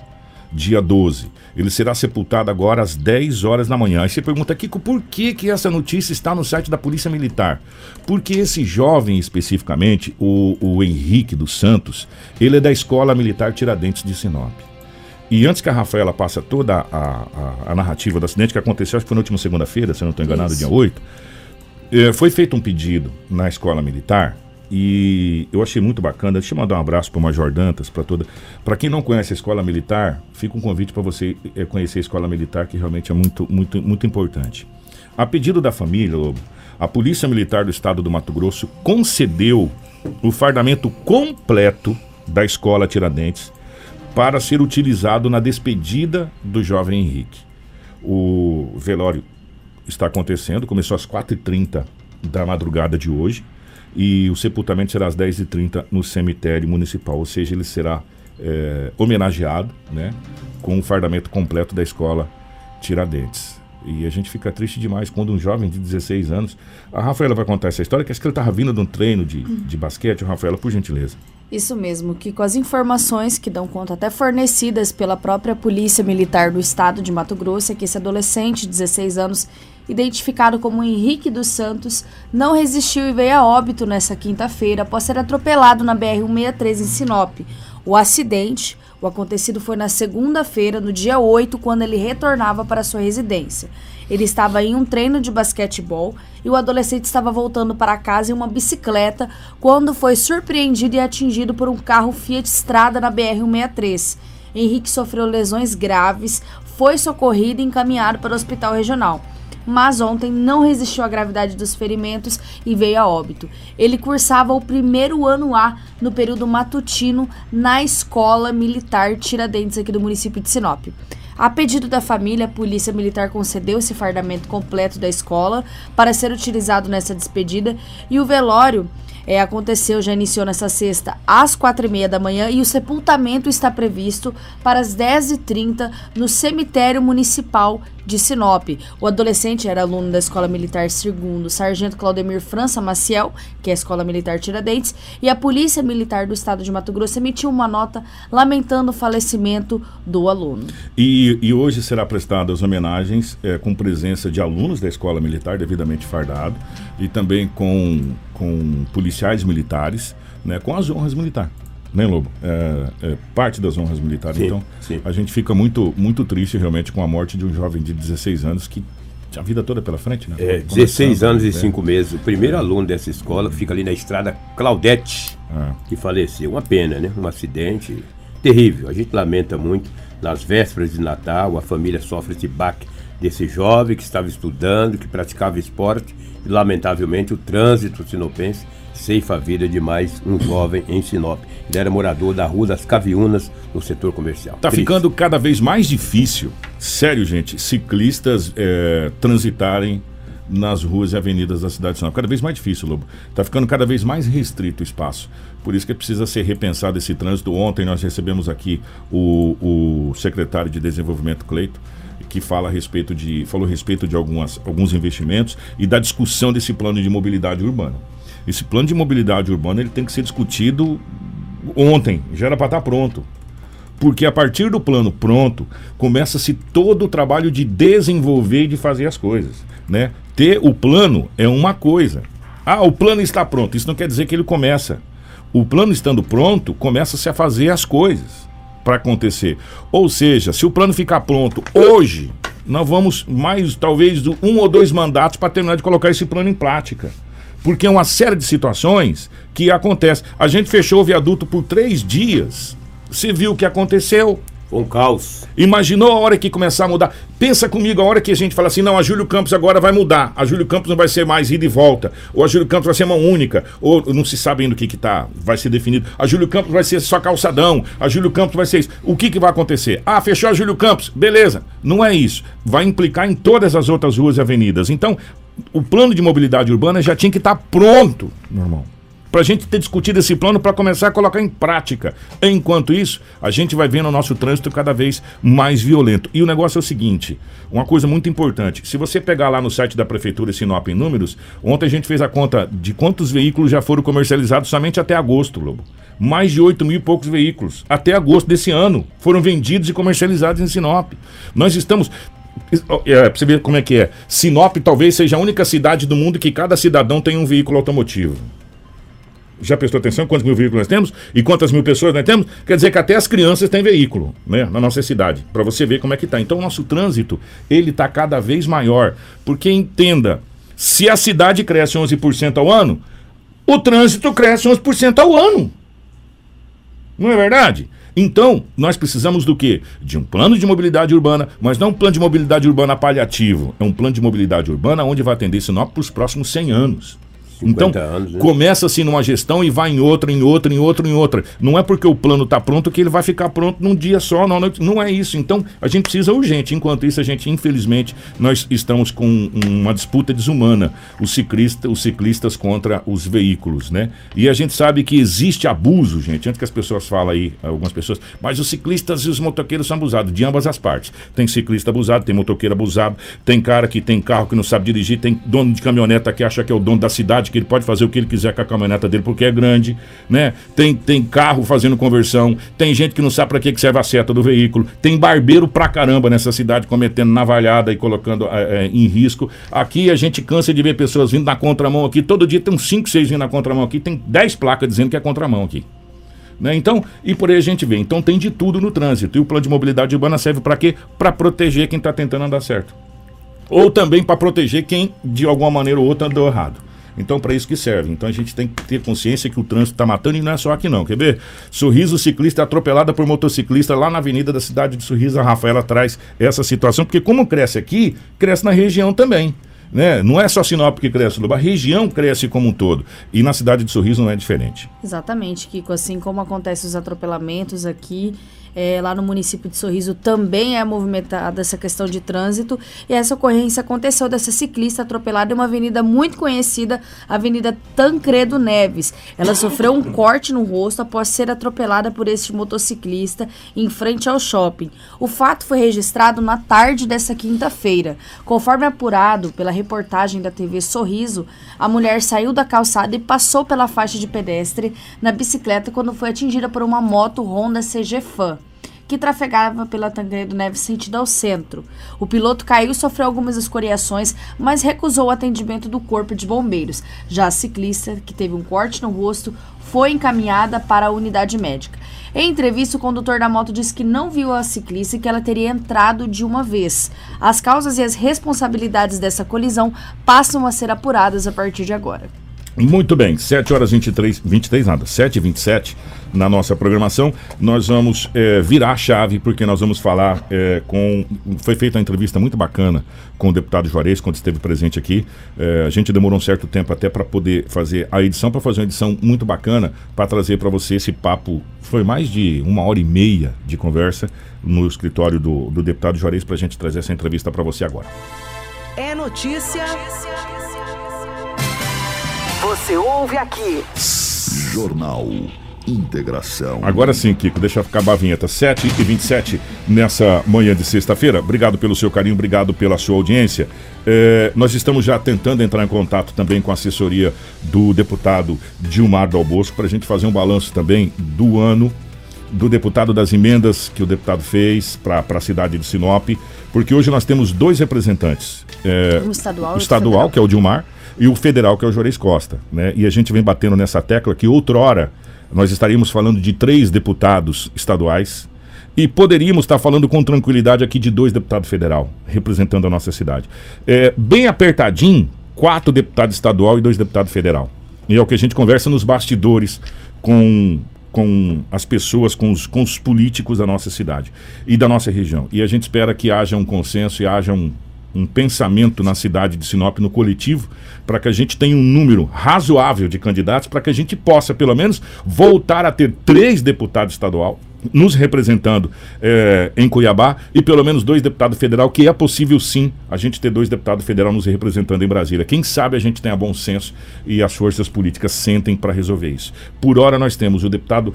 dia 12. Ele será sepultado agora às 10 horas da manhã. Aí você pergunta, Kiko, por que, que essa notícia está no site da Polícia Militar? Porque esse jovem especificamente, o, o Henrique dos Santos, ele é da Escola Militar Tiradentes de Sinop. E antes que a Rafaela passe toda a, a, a, narrativa do acidente que aconteceu, acho que foi na última segunda-feira, se eu não estou enganado, Isso. dia 8, eh, foi feito um pedido na escola militar e eu achei muito bacana. Deixa eu mandar um abraço para o Major Dantas, para toda. Para quem não conhece a escola militar, fica um convite para você é, conhecer a escola militar, que realmente é muito, muito, muito importante. A pedido da família, Lobo, a Polícia Militar do Estado do Mato Grosso concedeu o fardamento completo da escola Tiradentes para ser utilizado na despedida do jovem Henrique. O velório está acontecendo, começou às 4h30 da madrugada de hoje e o sepultamento será às 10h30 no cemitério municipal, ou seja, ele será é, homenageado né, com o fardamento completo da escola Tiradentes. E a gente fica triste demais quando um jovem de 16 anos. A Rafaela vai contar essa história, que acho que ele estava vindo de um treino de, de basquete. Rafaela, por gentileza. Isso mesmo, que com as informações que dão conta até fornecidas pela própria Polícia Militar do Estado de Mato Grosso, é que esse adolescente de 16 anos identificado como Henrique dos Santos, não resistiu e veio a óbito nessa quinta-feira após ser atropelado na BR-163 em Sinop. O acidente, o acontecido foi na segunda-feira, no dia 8, quando ele retornava para sua residência. Ele estava em um treino de basquetebol e o adolescente estava voltando para casa em uma bicicleta quando foi surpreendido e atingido por um carro Fiat Strada na BR-163. Henrique sofreu lesões graves, foi socorrido e encaminhado para o hospital regional mas ontem não resistiu à gravidade dos ferimentos e veio a óbito. Ele cursava o primeiro ano A no período matutino na Escola Militar Tiradentes aqui do município de Sinop. A pedido da família, a Polícia Militar concedeu esse fardamento completo da escola para ser utilizado nessa despedida e o velório é, aconteceu, já iniciou nessa sexta às quatro e meia da manhã e o sepultamento está previsto para as 10h30 no cemitério municipal de Sinop. O adolescente era aluno da Escola Militar Segundo Sargento Claudemir França Maciel, que é a Escola Militar Tiradentes, e a Polícia Militar do Estado de Mato Grosso emitiu uma nota lamentando o falecimento do aluno. E, e hoje será prestadas homenagens é, com presença de alunos da Escola Militar devidamente fardado e também com, com policiais militares, né, com as honras militares né, Lobo? É, é, parte das honras militares. Sim, então, sim. a gente fica muito, muito triste realmente com a morte de um jovem de 16 anos que a vida toda pela frente, né? É, 16 anos e 5 meses. O primeiro aluno dessa escola fica ali na estrada Claudete, é. que faleceu. Uma pena, né? Um acidente terrível. A gente lamenta muito. Nas vésperas de Natal, a família sofre esse baque desse jovem que estava estudando, que praticava esporte e, lamentavelmente, o trânsito sinopense ceifa a vida de mais um jovem em Sinop. Ele era morador da Rua das Caviunas, no setor comercial. Tá Triste. ficando cada vez mais difícil, sério, gente, ciclistas é, transitarem nas ruas e avenidas da cidade de Sinop. Cada vez mais difícil, Lobo. Está ficando cada vez mais restrito o espaço. Por isso que precisa ser repensado esse trânsito. Ontem nós recebemos aqui o, o secretário de Desenvolvimento, Cleito, que fala a respeito de, falou a respeito de algumas, alguns investimentos e da discussão desse plano de mobilidade urbana. Esse plano de mobilidade urbana ele tem que ser discutido ontem, já era para estar tá pronto. Porque a partir do plano pronto, começa-se todo o trabalho de desenvolver e de fazer as coisas. Né? Ter o plano é uma coisa. Ah, o plano está pronto. Isso não quer dizer que ele começa. O plano estando pronto, começa-se a fazer as coisas para acontecer. Ou seja, se o plano ficar pronto hoje, nós vamos mais, talvez, um ou dois mandatos para terminar de colocar esse plano em prática. Porque é uma série de situações que acontece. A gente fechou o viaduto por três dias você viu o que aconteceu? Um caos. Imaginou a hora que começar a mudar? Pensa comigo a hora que a gente fala assim: não, a Júlio Campos agora vai mudar. A Júlio Campos não vai ser mais ida e volta. Ou a Júlio Campos vai ser uma única. Ou não se sabe ainda o que, que tá, vai ser definido. A Júlio Campos vai ser só calçadão. A Júlio Campos vai ser isso. O que, que vai acontecer? Ah, fechou a Júlio Campos. Beleza. Não é isso. Vai implicar em todas as outras ruas e avenidas. Então, o plano de mobilidade urbana já tinha que estar tá pronto, meu irmão para a gente ter discutido esse plano para começar a colocar em prática. Enquanto isso, a gente vai vendo o nosso trânsito cada vez mais violento. E o negócio é o seguinte: uma coisa muito importante. Se você pegar lá no site da Prefeitura Sinop em números, ontem a gente fez a conta de quantos veículos já foram comercializados somente até agosto, Lobo. Mais de 8 mil e poucos veículos. Até agosto desse ano foram vendidos e comercializados em Sinop. Nós estamos. É, pra você ver como é que é. Sinop talvez seja a única cidade do mundo que cada cidadão tem um veículo automotivo já prestou atenção quantos mil veículos nós temos e quantas mil pessoas nós temos? Quer dizer que até as crianças têm veículo, né, na nossa cidade, para você ver como é que tá. Então o nosso trânsito, ele tá cada vez maior, porque entenda, se a cidade cresce 11% ao ano, o trânsito cresce 11% ao ano. Não é verdade? Então, nós precisamos do quê? De um plano de mobilidade urbana, mas não um plano de mobilidade urbana paliativo. É um plano de mobilidade urbana onde vai atender Sinop para os próximos 100 anos. Então, anos, né? começa assim numa gestão e vai em outra, em outra, em outra, em outra. Não é porque o plano está pronto que ele vai ficar pronto num dia só, não, não é isso. Então, a gente precisa urgente. Enquanto isso, a gente, infelizmente, nós estamos com uma disputa desumana, os, ciclista, os ciclistas contra os veículos, né? E a gente sabe que existe abuso, gente, antes que as pessoas falem aí, algumas pessoas, mas os ciclistas e os motoqueiros são abusados, de ambas as partes. Tem ciclista abusado, tem motoqueiro abusado, tem cara que tem carro que não sabe dirigir, tem dono de caminhoneta que acha que é o dono da cidade, que ele pode fazer o que ele quiser com a caminhoneta dele porque é grande, né? Tem, tem carro fazendo conversão, tem gente que não sabe para que, serve a seta do veículo, tem barbeiro pra caramba nessa cidade cometendo navalhada e colocando é, é, em risco. Aqui a gente cansa de ver pessoas vindo na contramão aqui, todo dia tem uns 5, 6 vindo na contramão aqui, tem 10 placas dizendo que é contramão aqui. Né? Então, e por aí a gente vê. Então tem de tudo no trânsito. E o plano de mobilidade urbana serve para quê? Para proteger quem está tentando andar certo. Ou também para proteger quem, de alguma maneira ou outra, andou errado. Então, para isso que serve. Então, a gente tem que ter consciência que o trânsito está matando e não é só aqui, não. Quer ver? Sorriso ciclista atropelada por motociclista lá na avenida da cidade de Sorriso. A Rafaela traz essa situação, porque como cresce aqui, cresce na região também. Né? Não é só Sinop que cresce, a região cresce como um todo. E na cidade de Sorriso não é diferente. Exatamente, Kiko. Assim como acontecem os atropelamentos aqui é, lá no município de Sorriso também é movimentada essa questão de trânsito. E essa ocorrência aconteceu dessa ciclista atropelada em uma avenida muito conhecida, a Avenida Tancredo Neves. Ela sofreu um corte no rosto após ser atropelada por este motociclista em frente ao shopping. O fato foi registrado na tarde dessa quinta-feira. Conforme apurado pela reportagem da TV Sorriso, a mulher saiu da calçada e passou pela faixa de pedestre na bicicleta quando foi atingida por uma moto Honda CG Fan que trafegava pela Tancredo Neves sentido ao centro. O piloto caiu e sofreu algumas escoriações, mas recusou o atendimento do corpo de bombeiros. Já a ciclista, que teve um corte no rosto, foi encaminhada para a unidade médica. Em entrevista, o condutor da moto disse que não viu a ciclista e que ela teria entrado de uma vez. As causas e as responsabilidades dessa colisão passam a ser apuradas a partir de agora. Muito bem, 7 horas 23, 23 nada, 7 e 27 na nossa programação. Nós vamos é, virar a chave, porque nós vamos falar é, com. Foi feita uma entrevista muito bacana com o deputado Juarez, quando esteve presente aqui. É, a gente demorou um certo tempo até para poder fazer a edição, para fazer uma edição muito bacana, para trazer para você esse papo. Foi mais de uma hora e meia de conversa no escritório do, do deputado Juarez, para a gente trazer essa entrevista para você agora. É notícia. Você ouve aqui. Jornal Integração. Agora sim, Kiko, deixa eu acabar a vinheta. 7 e 27 nessa manhã de sexta-feira. Obrigado pelo seu carinho, obrigado pela sua audiência. É, nós estamos já tentando entrar em contato também com a assessoria do deputado Dilmar Dal Bosco para a gente fazer um balanço também do ano do deputado das emendas que o deputado fez para a cidade de Sinop, porque hoje nós temos dois representantes. É, Um estadual o estadual, que é o Dilmar, e o federal, que é o Juarez Costa. Né? E a gente vem batendo nessa tecla que outrora nós estaríamos falando de três deputados estaduais e poderíamos estar falando com tranquilidade aqui de dois deputados federal, representando a nossa cidade. É, bem apertadinho, quatro deputados estadual e dois deputados federal. E é o que a gente conversa nos bastidores com, com as pessoas, com os, com os políticos da nossa cidade e da nossa região. E a gente espera que haja um consenso e haja um, um pensamento na cidade de Sinop, no coletivo, para que a gente tenha um número razoável de candidatos, para que a gente possa, pelo menos, voltar a ter três deputados estadual nos representando eh, em Cuiabá e pelo menos dois deputados federal, que é possível sim a gente ter dois deputados federal nos representando em Brasília. Quem sabe a gente tenha bom senso e as forças políticas sentem para resolver isso. Por hora nós temos o deputado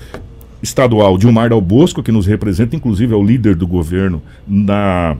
estadual Dilmar Dal Bosco, que nos representa, inclusive é o líder do governo na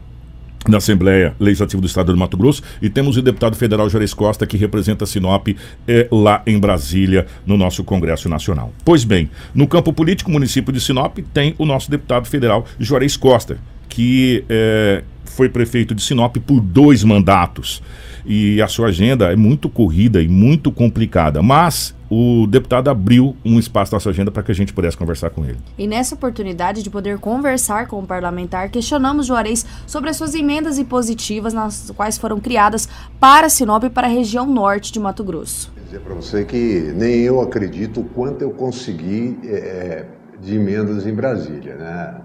na Assembleia Legislativa do Estado do Mato Grosso e temos o deputado federal Juarez Costa que representa Sinop eh, lá em Brasília no nosso Congresso Nacional. Pois bem, no campo político, o município de Sinop tem o nosso deputado federal Juarez Costa, que eh, foi prefeito de Sinop por dois mandatos e a sua agenda é muito corrida e muito complicada, mas o deputado abriu um espaço na sua agenda para que a gente pudesse conversar com ele. E nessa oportunidade de poder conversar com o parlamentar, questionamos Juarez sobre as suas emendas impositivas, nas quais foram criadas para Sinop e para a região norte de Mato Grosso. Quer dizer para você que nem eu acredito o quanto eu consegui é, de emendas em Brasília. Né?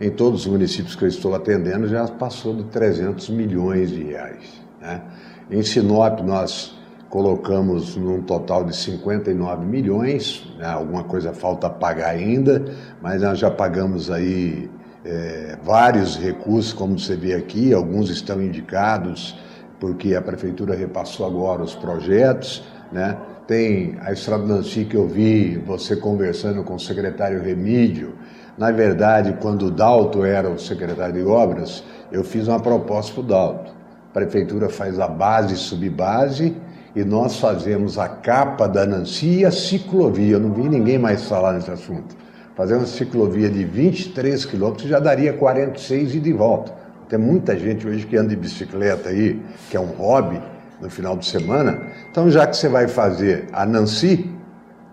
Em todos os municípios que eu estou atendendo já passou de 300 milhões de reais. Né? Em Sinop nós colocamos num total de 59 milhões, né? alguma coisa falta pagar ainda, mas nós já pagamos aí é, vários recursos, como você vê aqui, alguns estão indicados porque a prefeitura repassou agora os projetos, né? Tem a Estrada Nancy que eu vi você conversando com o secretário Remídio. Na verdade, quando o Dalto era o secretário de obras, eu fiz uma proposta para o Dalto. A prefeitura faz a base e subbase e nós fazemos a capa da Nancy e a ciclovia. Eu não vi ninguém mais falar nesse assunto. Fazer uma ciclovia de 23 quilômetros já daria 46 e de volta. Tem muita gente hoje que anda de bicicleta aí, que é um hobby no final de semana. Então, já que você vai fazer a Nancy,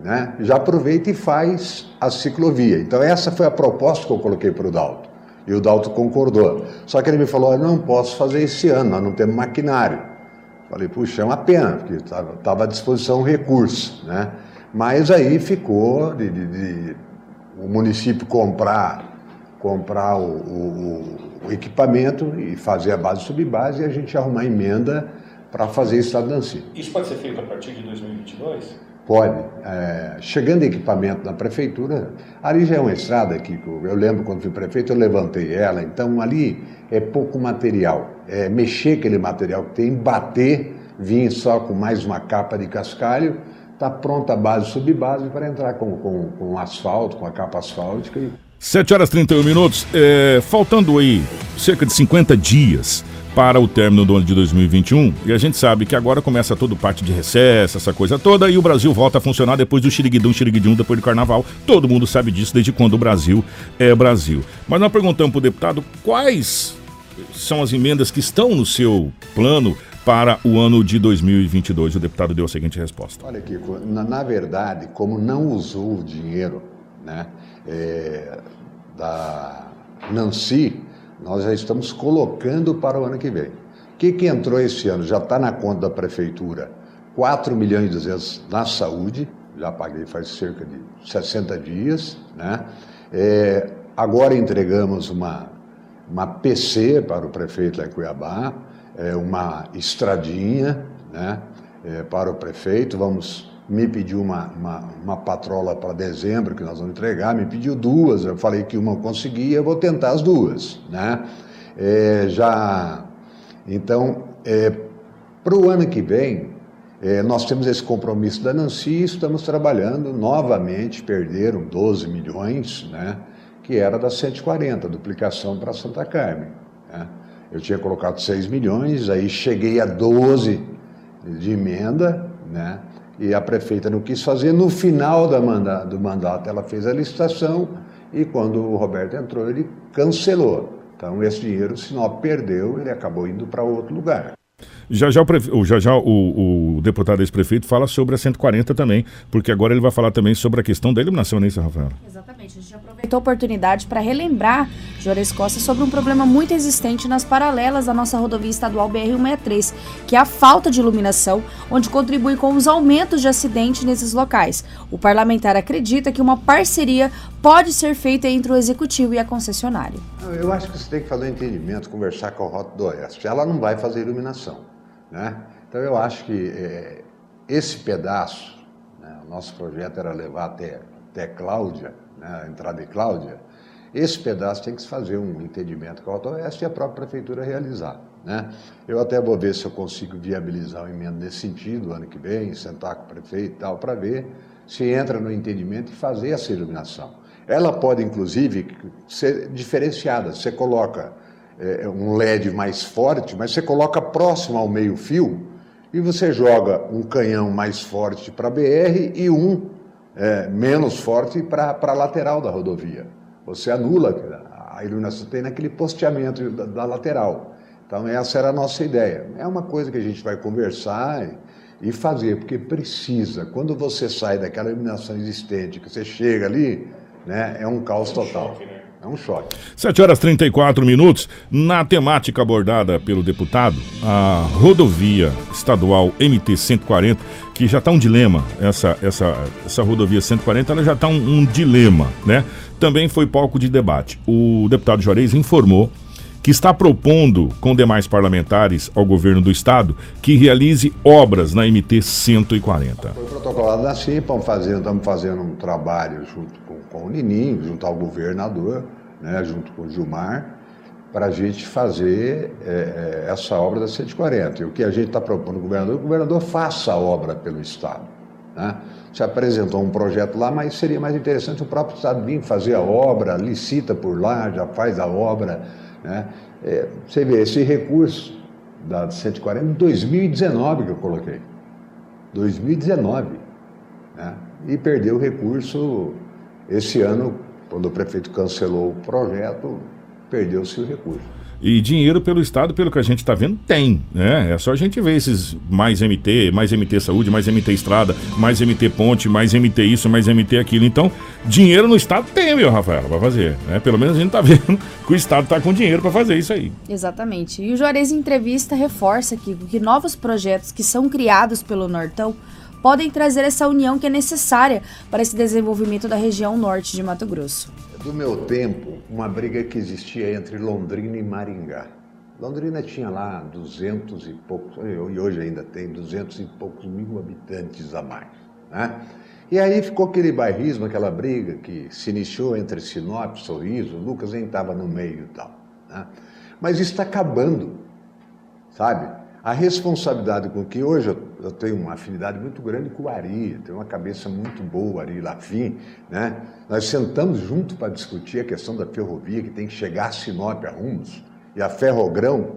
né, já aproveita e faz a ciclovia. Então, essa foi a proposta que eu coloquei para o Dalto. E o Dalto concordou. Só que ele me falou: não posso fazer esse ano, nós não temos maquinário. Falei, puxa, é uma pena, porque estava à disposição um recurso. Né? Mas aí ficou de, de, de o município comprar comprar o, o, o, equipamento e fazer a base subbase e a gente arrumar emenda para fazer estado Nancy. Isso pode ser feito a partir de 2022? Pode. É, chegando equipamento na prefeitura, ali já é uma estrada que eu lembro quando fui prefeito, eu levantei ela, então ali é pouco material. É mexer aquele material que tem, bater, vir só com mais uma capa de cascalho, está pronta a base subbase para entrar com, com, com asfalto, com a capa asfáltica e 7 horas e 31 minutos, é, faltando aí cerca de 50 dias para o término do ano de 2021, e a gente sabe que agora começa todo parte de recesso, essa coisa toda, e o Brasil volta a funcionar depois do xiriguidum, xiriguidum, depois do carnaval. Todo mundo sabe disso desde quando o Brasil é Brasil. Mas nós perguntamos para o deputado quais são as emendas que estão no seu plano para o ano de 2022. O deputado deu a seguinte resposta. Olha, Kiko, na, na verdade, como não usou o dinheiro, né? É, da Nancy, nós já estamos colocando para o ano que vem. O que, que entrou esse ano? Já está na conta da prefeitura 4 milhões e 200 na saúde, já paguei faz cerca de 60 dias. Né? É, agora entregamos uma, uma PC para o prefeito lá em Cuiabá, é, uma estradinha né? É, para o prefeito, vamos me pediu uma, uma, uma patrola para dezembro que nós vamos entregar, me pediu duas, eu falei que uma eu conseguia, eu vou tentar as duas, né? É, já, então, é, para o ano que vem, é, nós temos esse compromisso da Nancy e estamos trabalhando novamente, perderam 12 milhões, né? Que era da 140, duplicação para Santa Carmen, né? Eu tinha colocado 6 milhões, aí cheguei a 12 de emenda, né? E a prefeita não quis fazer. No final da manda, do mandato, ela fez a licitação e quando o Roberto entrou, ele cancelou. Então, esse dinheiro o Sinop perdeu, ele acabou indo para outro lugar. Já já, o, prefe... já, já o, o deputado ex-prefeito fala sobre a 140 também, porque agora ele vai falar também sobre a questão da iluminação, né, Rafael? Exatamente. A gente aproveitou a oportunidade para relembrar, Juarez Costa, sobre um problema muito existente nas paralelas da nossa rodovia estadual BR-163, que é a falta de iluminação, onde contribui com os aumentos de acidentes nesses locais. O parlamentar acredita que uma parceria pode ser feita entre o executivo e a concessionária. Eu acho que você tem que fazer um entendimento, conversar com a Rota do Oeste. Ela não vai fazer iluminação. Né? Então eu acho que é, esse pedaço, né, o nosso projeto era levar até, até Cláudia, né, a entrada de Cláudia, esse pedaço tem que se fazer um entendimento com a Oeste e a própria prefeitura realizar. Né? Eu até vou ver se eu consigo viabilizar o emenda nesse sentido, ano que vem, sentar com o prefeito e tal, para ver se entra no entendimento e fazer essa iluminação. Ela pode, inclusive, ser diferenciada. Você coloca é, é, um LED mais forte, mas você coloca próximo ao meio-fio e você joga um canhão mais forte para a BR e um é, menos forte para a lateral da rodovia. Você anula a iluminação tem naquele posteamento da, da, lateral. Então, essa era a nossa ideia. É uma coisa que a gente vai conversar e, e fazer, porque precisa. Quando você sai daquela iluminação existente, que você chega ali, né, é um caos total. É um choque. 7 horas 34 minutos. Na temática abordada pelo deputado, a rodovia estadual MT-140, que já está um dilema, essa, essa, essa rodovia 140, ela já está um, um dilema, né? Também foi palco de debate. O deputado Juarez informou que está propondo com demais parlamentares ao governo do estado que realize obras na MT 140. Foi protocolado da CIPA, estamos fazendo um trabalho junto com, com o Nininho, junto ao governador, né, junto com o Gilmar, para a gente fazer é, é, essa obra da 140. E o que a gente está propondo ao governador, o governador faça a obra pelo Estado. Né? Se apresentou um projeto lá, mas seria mais interessante o próprio Estado vir fazer a obra, licita por lá, já faz a obra né? É, você vê, esse recurso da 140 em 2019 que eu coloquei. 2019. Né? E perdeu o recurso esse ano, quando o prefeito cancelou o projeto, perdeu-se o recurso. E dinheiro pelo Estado, pelo que a gente está vendo, tem. Né? É só a gente ver esses mais MT, mais MT Saúde, mais MT Estrada, mais MT Ponte, mais MT isso, mais MT aquilo. Então, dinheiro no Estado tem, meu Rafael, para fazer. Né? Pelo menos a gente está vendo que o Estado está com dinheiro para fazer isso aí. Exatamente. E o Juarez entrevista reforça que, que novos projetos que são criados pelo Nortão podem trazer essa união que é necessária para esse desenvolvimento da região norte de Mato Grosso do meu tempo, uma briga que existia entre Londrina e Maringá. Londrina tinha lá 200 e poucos, e hoje ainda tem 200 e poucos mil habitantes a mais. Né? E aí ficou aquele bairrismo, aquela briga que se iniciou entre Sinop, Sorriso, Lucas nem estava no meio e tal. Né? Mas está acabando, sabe? A responsabilidade com que hoje eu, eu, tenho uma afinidade muito grande com o Ari, tenho uma cabeça muito boa, Ari Lafim, né? Nós sentamos junto para discutir a questão da ferrovia, que tem que chegar a Sinop a Rumos, e a Ferrogrão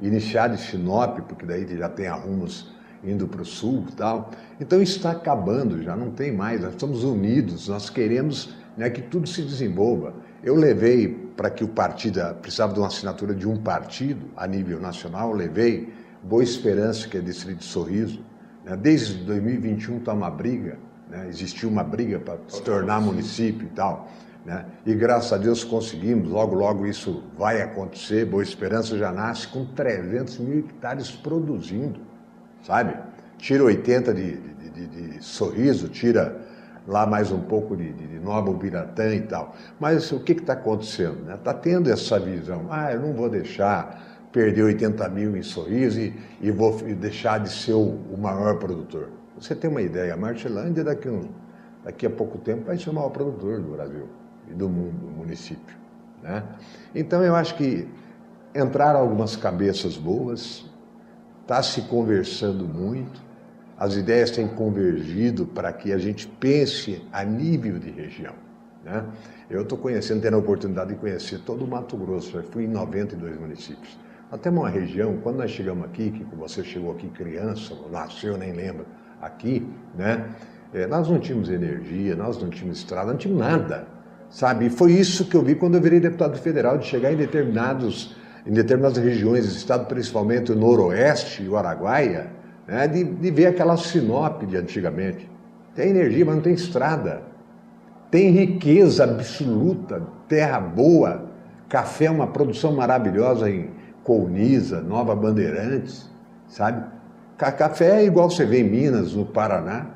iniciar de Sinop, porque daí já tem a Rumos indo para o sul e tal. Então está acabando já, não tem mais, nós estamos unidos, nós queremos né, que tudo se desenvolva. Eu levei para que o partido precisava de uma assinatura de um partido a nível nacional, levei Boa Esperança, que é distrito de Sorriso. Né? Desde 2021 está uma briga, né? existiu uma briga para se tornar município e tal. Né? E graças a Deus conseguimos, logo, logo isso vai acontecer. Boa Esperança já nasce com 300 mil hectares produzindo, sabe? Tira 80 de, de, de, de sorriso, tira lá mais um pouco de, de, de Nova Ubiratã e tal. Mas o que está acontecendo? Está né? tendo essa visão. Ah, eu não vou deixar perder 80 mil em Sorriso e, e vou deixar de ser o, o, maior produtor. Você tem uma ideia, a Martilândia daqui, um, daqui a pouco tempo vai ser o maior produtor do Brasil e do mundo, do município. Né? Então eu acho que entraram algumas cabeças boas, está se conversando muito, as ideias têm convergido para que a gente pense a nível de região. Né? Eu estou conhecendo, tendo a oportunidade de conhecer todo o Mato Grosso, fui em 92 municípios. Até uma região, quando nós chegamos aqui, que você chegou aqui criança, nasceu, nem lembra, aqui, né? É, nós não tínhamos energia, nós não tínhamos estrada, não tínhamos nada. sabe? E foi isso que eu vi quando eu virei deputado federal, de chegar em determinados, em determinadas regiões do estado, principalmente o noroeste e o Araguaia, né? de, de ver aquela Sinop de antigamente. Tem energia, mas não tem estrada. Tem riqueza absoluta, terra boa, café uma produção maravilhosa em Colniza, Nova Bandeirantes, sabe? Café é igual você vê em Minas, no Paraná,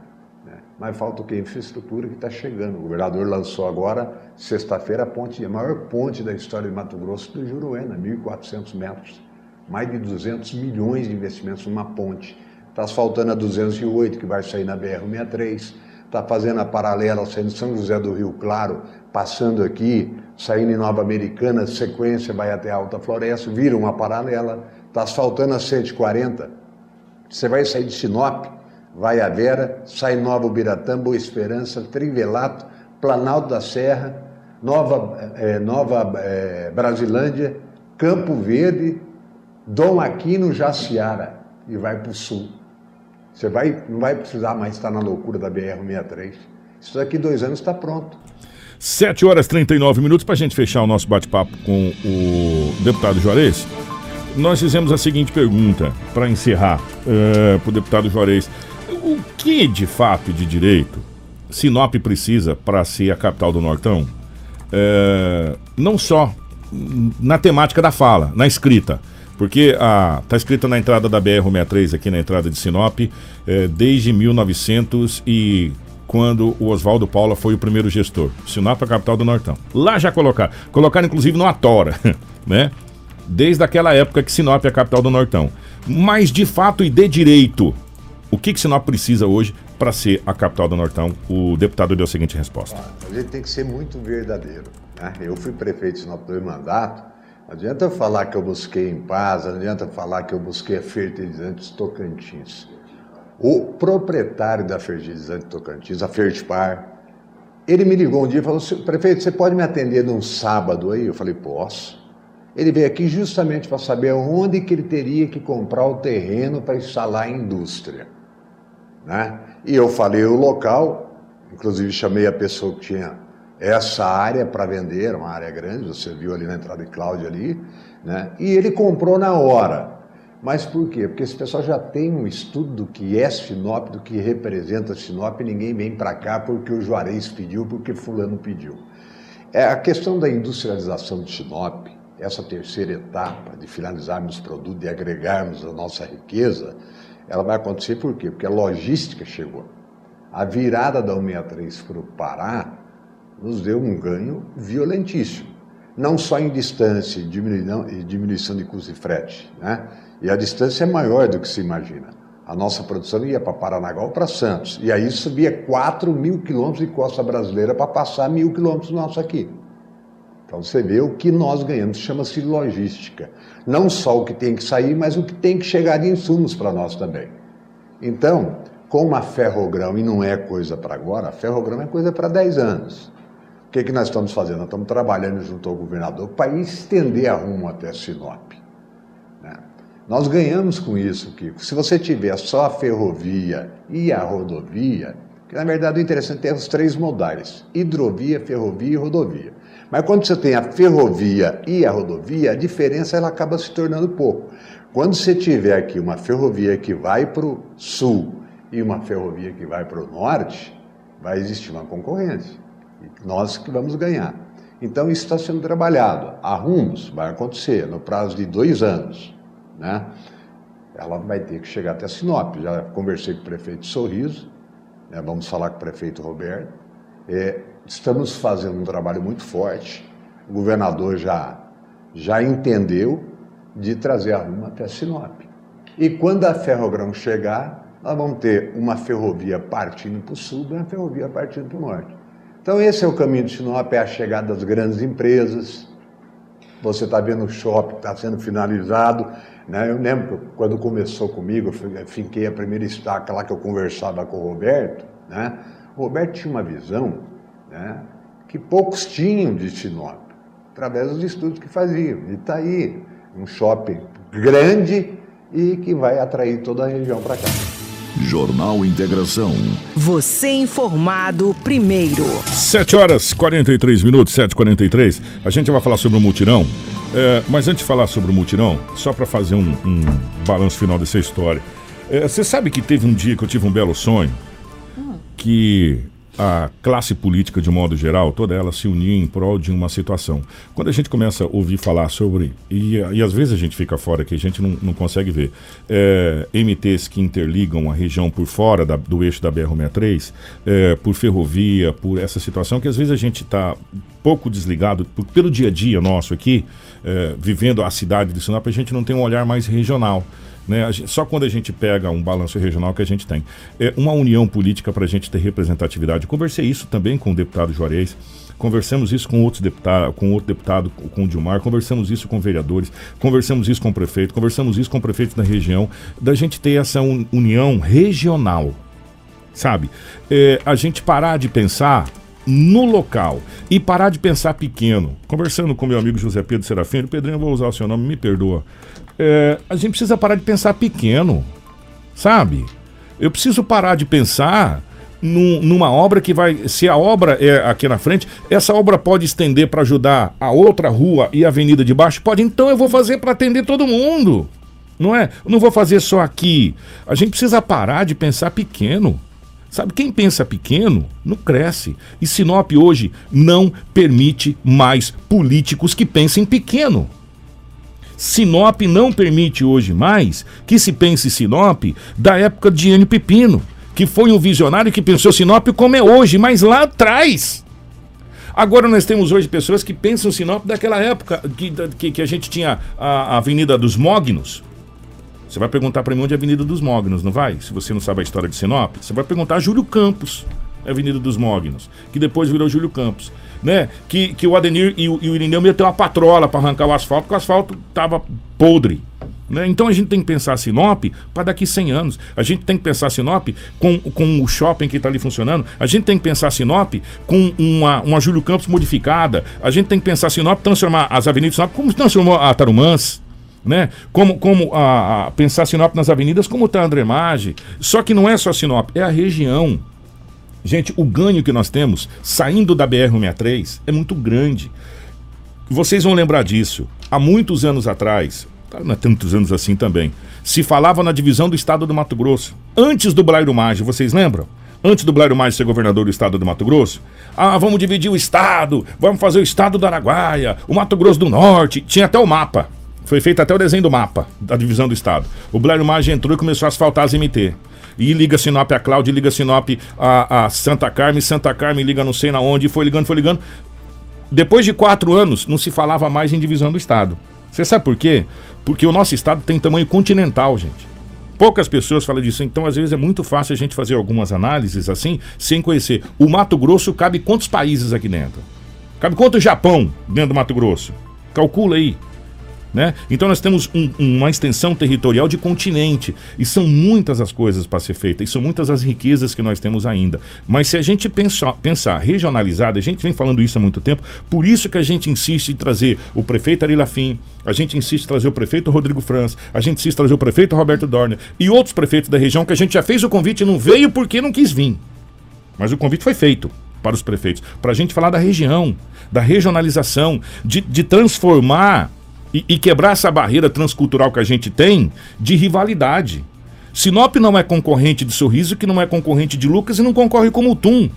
né? mas falta o que? Infraestrutura que está chegando. O governador lançou agora, sexta-feira, a ponte, a maior ponte da história de Mato Grosso do Juruena, 1.400 metros. Mais de 200 milhões de investimentos numa ponte. Está asfaltando a 208, que vai sair na BR-63. Está fazendo a paralela, saindo São José do Rio Claro, passando aqui, saindo em Nova Americana, sequência, vai até Alta Floresta, vira uma paralela. Está asfaltando a 140 você vai sair de Sinop, vai a Vera, sai Nova Ubiratã, Boa Esperança, Trivelato, Planalto da Serra, Nova, é, Nova é, Brasilândia, Campo Verde, Dom Aquino, Jaciara e vai para o sul. Você vai, não vai precisar mais estar na loucura da BR-63. Isso daqui dois anos está pronto. 7 horas e 39 minutos para a gente fechar o nosso bate-papo com o deputado Juarez nós fizemos a seguinte pergunta para encerrar uh, para o deputado Juarez. O que de fato de direito Sinop precisa para ser a capital do Nortão? Uh, não só na temática da fala, na escrita. Porque a, tá escrita na entrada da BR-63, aqui na entrada de Sinop, é, desde 1900 e quando o Oswaldo Paula foi o primeiro gestor. Sinop é a capital do Nortão. Lá já colocaram. Colocaram inclusive no Atora, né? desde aquela época que Sinop é a capital do Nortão. Mas de fato e de direito, o que, que Sinop precisa hoje para ser a capital do Nortão? O deputado deu a seguinte resposta. A gente tem que ser muito verdadeiro. Né? Eu fui prefeito de Sinop dois mandatos. Adianta falar que eu busquei em paz, não adianta falar que eu busquei a fertilizantes Tocantins. O proprietário da fertilizante Tocantins, a Fertipar, ele me ligou um dia e falou: prefeito, você pode me atender num sábado aí? Eu falei: posso. Ele veio aqui justamente para saber onde que ele teria que comprar o terreno para instalar a indústria. Né? E eu falei o local, inclusive chamei a pessoa que tinha essa área para vender, uma área grande, você viu ali na entrada de Cláudia ali, né? e ele comprou na hora. Mas por quê? Porque esse pessoal já tem um estudo do que é Sinop, do que representa Sinop, e ninguém vem para cá porque o Juarez pediu, porque fulano pediu. É a questão da industrialização de Sinop, essa terceira etapa de finalizarmos o produto e agregarmos a nossa riqueza, ela vai acontecer por quê? Porque a logística chegou. A virada da 163 para o Pará nos deu um ganho violentíssimo. Não só em distância e diminuição, diminuição de custo de frete, né? E a distância é maior do que se imagina. A nossa produção ia para Paranaguá ou para Santos. E aí subia 4 mil quilômetros de costa brasileira para passar mil quilômetros nosso aqui. Então você vê o que nós ganhamos, chama-se logística. Não só o que tem que sair, mas o que tem que chegar de insumos para nós também. Então, como a ferrogrão, e não é coisa para agora, a ferrogrão é coisa para 10 anos. O que, que nós estamos fazendo? Nós estamos trabalhando junto ao governador para estender a rumo até Sinop. Né? Nós ganhamos com isso, Kiko. Se você tiver só a ferrovia e a rodovia, que na verdade o interessante é os três modais: hidrovia, ferrovia e rodovia. Mas quando você tem a ferrovia e a rodovia, a diferença ela acaba se tornando pouco. Quando você tiver aqui uma ferrovia que vai para o sul e uma ferrovia que vai para o norte, vai existir uma concorrência. Nós que vamos ganhar. Então isso está sendo trabalhado. A Rumos vai acontecer no prazo de dois anos. Né? Ela vai ter que chegar até Sinop. Já conversei com o prefeito Sorriso, né? vamos falar com o prefeito Roberto. É, estamos fazendo um trabalho muito forte. O governador já, já entendeu de trazer a Ruma até Sinop. E quando a Ferrogrão chegar, nós vamos ter uma ferrovia partindo para o sul e uma ferrovia partindo para o norte. Então esse é o caminho de Sinop, é a chegada das grandes empresas. Você está vendo o shopping está sendo finalizado. Né? Eu lembro quando começou comigo, eu finquei a primeira estaca lá que eu conversava com o Roberto. Né? O Roberto tinha uma visão né, que poucos tinham de Sinop, através dos estudos que faziam. E está aí, um shopping grande e que vai atrair toda a região para cá. Jornal Integração. Você informado primeiro. 7 horas 43 minutos, 7h43. A gente vai falar sobre o mutirão. É, mas antes de falar sobre o mutirão, só para fazer um, um balanço final dessa história. É, Você sabe que teve um dia que eu tive um belo sonho que a classe política, de modo geral, toda ela se unia em prol de uma situação. Quando a gente começa a ouvir falar sobre, e, e às vezes a gente fica fora que a gente não, não consegue ver, é, MTs que interligam a região por fora da- do eixo da BR-63, é, por ferrovia, por essa situação que às vezes a gente está pouco desligado por- pelo dia a dia nosso aqui, é, vivendo a cidade de Sinop, a gente não tem um olhar mais regional. Né? Gente- só quando a gente pega um balanço regional que a gente tem. É uma união política para a gente ter representatividade. Conversei isso também com o deputado Juarez. Conversamos isso com outros deputados, com outro deputado, com o Dilmar, conversamos isso com vereadores, conversamos isso com o prefeito, conversamos isso com o prefeito da região, da gente ter essa un- união regional sabe? É, a gente parar de pensar no local e parar de pensar pequeno. Conversando com meu amigo José Pedro Serafim, Pedrinho, eu vou usar o seu nome, me perdoa. É, a gente precisa parar de pensar pequeno, sabe? Eu preciso parar de pensar num- numa obra que vai. Se a obra é aqui na frente, essa obra pode estender para ajudar a outra rua e a avenida de baixo? Pode, então eu vou fazer para atender todo mundo. Não é? Eu não vou fazer só aqui. A gente precisa parar de pensar pequeno. Sabe, quem pensa pequeno não cresce. E Sinop hoje não permite mais políticos que pensem pequeno. Sinop não permite hoje mais que se pense Sinop da época de Enio Pepino, que foi um visionário que pensou Sinop como é hoje, mas lá atrás. Agora nós temos hoje pessoas que pensam Sinop daquela época que, que, que a gente tinha a, a Avenida dos Mognos. Você vai perguntar para mim onde é a Avenida dos Mognos, não vai? Se você não sabe a história de Sinop, você vai perguntar a Júlio Campos, Avenida dos Mognos, que depois virou Júlio Campos, né? Que, que o Adenir e o, e o Irineu meteu uma patrola para arrancar o asfalto, porque o asfalto tava podre. Né? Então a gente tem que pensar Sinop para daqui 100 anos. A gente tem que pensar Sinop com, com o shopping que está ali funcionando. A gente tem que pensar Sinop com uma, uma Júlio Campos modificada. A gente tem que pensar Sinop transformar as avenidas Sinop como transformou a Tarumãs né? Como, como a, a pensar Sinop nas avenidas, como está André Maggi. Só que não é só Sinop, é a região. Gente, o ganho que nós temos saindo da BR-163 é muito grande. Vocês vão lembrar disso. Há muitos anos atrás, não é tantos anos assim também, se falava na divisão do estado do Mato Grosso. Antes do Blairo Maggi, vocês lembram? Antes do Blairo Maggi ser governador do estado do Mato Grosso. Ah, vamos dividir o estado, vamos fazer o estado do Araguaia, o Mato Grosso do Norte. Tinha até o mapa. Foi feito até o desenho do mapa da divisão do estado. O Blairo Maggi entrou e começou a asfaltar as MT. E liga Sinop a Cláudia, liga Sinop a, a Santa Carmen, Santa Carmen liga não sei na onde, foi ligando, foi ligando. Depois de quatro anos, não se falava mais em divisão do Estado. Você sabe por quê? Porque o nosso Estado tem tamanho continental, gente. Poucas pessoas falam disso, então às vezes é muito fácil a gente fazer algumas análises assim, sem conhecer. O Mato Grosso cabe quantos países aqui dentro? Cabe quanto Japão dentro do Mato Grosso? Calcula aí. Né? Então nós temos um- uma extensão territorial de continente e são muitas as coisas para ser feitas e são muitas as riquezas que nós temos ainda. Mas se a gente pensar, pensar regionalizado, a gente vem falando isso há muito tempo, por isso que a gente insiste em trazer o prefeito Ari Lafim, a gente insiste em trazer o prefeito Rodrigo Franz, a gente insiste em trazer o prefeito Roberto Dorner e outros prefeitos da região que a gente já fez o convite e não veio porque não quis vir. Mas o convite foi feito para os prefeitos, para a gente falar da região, da regionalização, de, de transformar e, e quebrar essa barreira transcultural que a gente tem de rivalidade. Sinop não é concorrente de Sorriso, que não é concorrente de Lucas e não concorre com Mutum.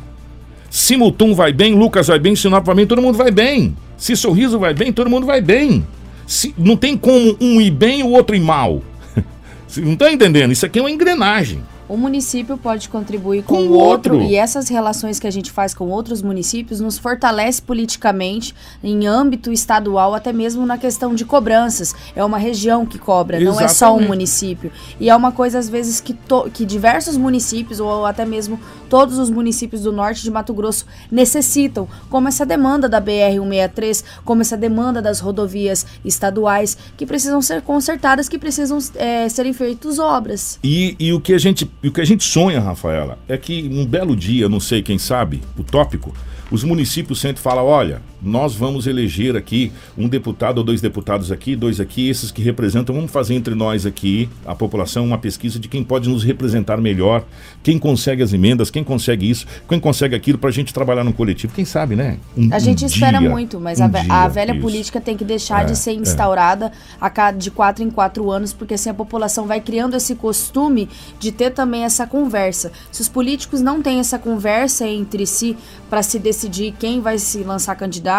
Se Mutum vai bem, Lucas vai bem, Sinop vai bem, todo mundo vai bem. Se Sorriso vai bem, todo mundo vai bem. Se, não tem como um ir bem e o outro ir mal. Não está entendendo? Isso aqui é uma engrenagem. O município pode contribuir com, Com o outro, outro. e essas relações que a gente faz com outros municípios nos fortalece politicamente em âmbito estadual, até mesmo na questão de cobranças. É uma região que cobra, não é só um Exatamente. município. E é uma coisa, às vezes, que, que diversos municípios, ou até mesmo todos os municípios do norte de Mato Grosso, necessitam, como essa demanda da BR-163, como essa demanda das rodovias estaduais, que precisam ser consertadas, que precisam eh, serem feitas obras. E, e o, que a gente, e o que a gente sonha, Rafaela, é que um belo dia, não sei quem sabe, utópico, Os municípios sempre falam, olha, nós vamos eleger aqui um deputado ou dois deputados aqui, dois aqui, esses que representam, vamos fazer entre nós aqui, a população, uma pesquisa de quem pode nos representar melhor, quem consegue as emendas, quem consegue isso, quem consegue aquilo para a gente trabalhar no coletivo. Quem sabe, né? Um- A gente um espera dia, muito, mas um a, ve- a dia, velha isso. política tem que deixar É, de ser é. instaurada a cada de quatro em quatro anos, porque assim a população vai criando esse costume de ter também essa conversa. Se os políticos não têm essa conversa entre si para se decidir quem vai se lançar candidato,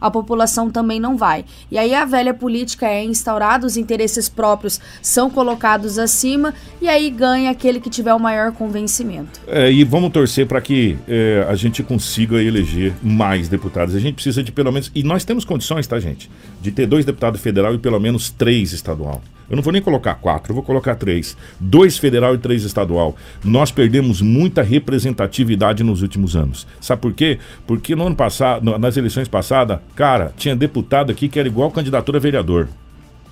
a população também não vai. E aí a velha política é instaurada, os interesses próprios são colocados acima e aí ganha aquele que tiver o maior convencimento. É, e vamos torcer para que é, a gente consiga eleger mais deputados. A gente precisa de pelo menos. E nós temos condições, tá, gente? De ter dois deputados federal e pelo menos três estadual. Eu não vou nem colocar quatro, eu vou colocar três. Dois federal e três estadual. Nós perdemos muita representatividade nos últimos anos. Sabe por quê? Porque no ano passado, nas eleições passadas, cara, tinha deputado aqui que era igual candidatura a vereador.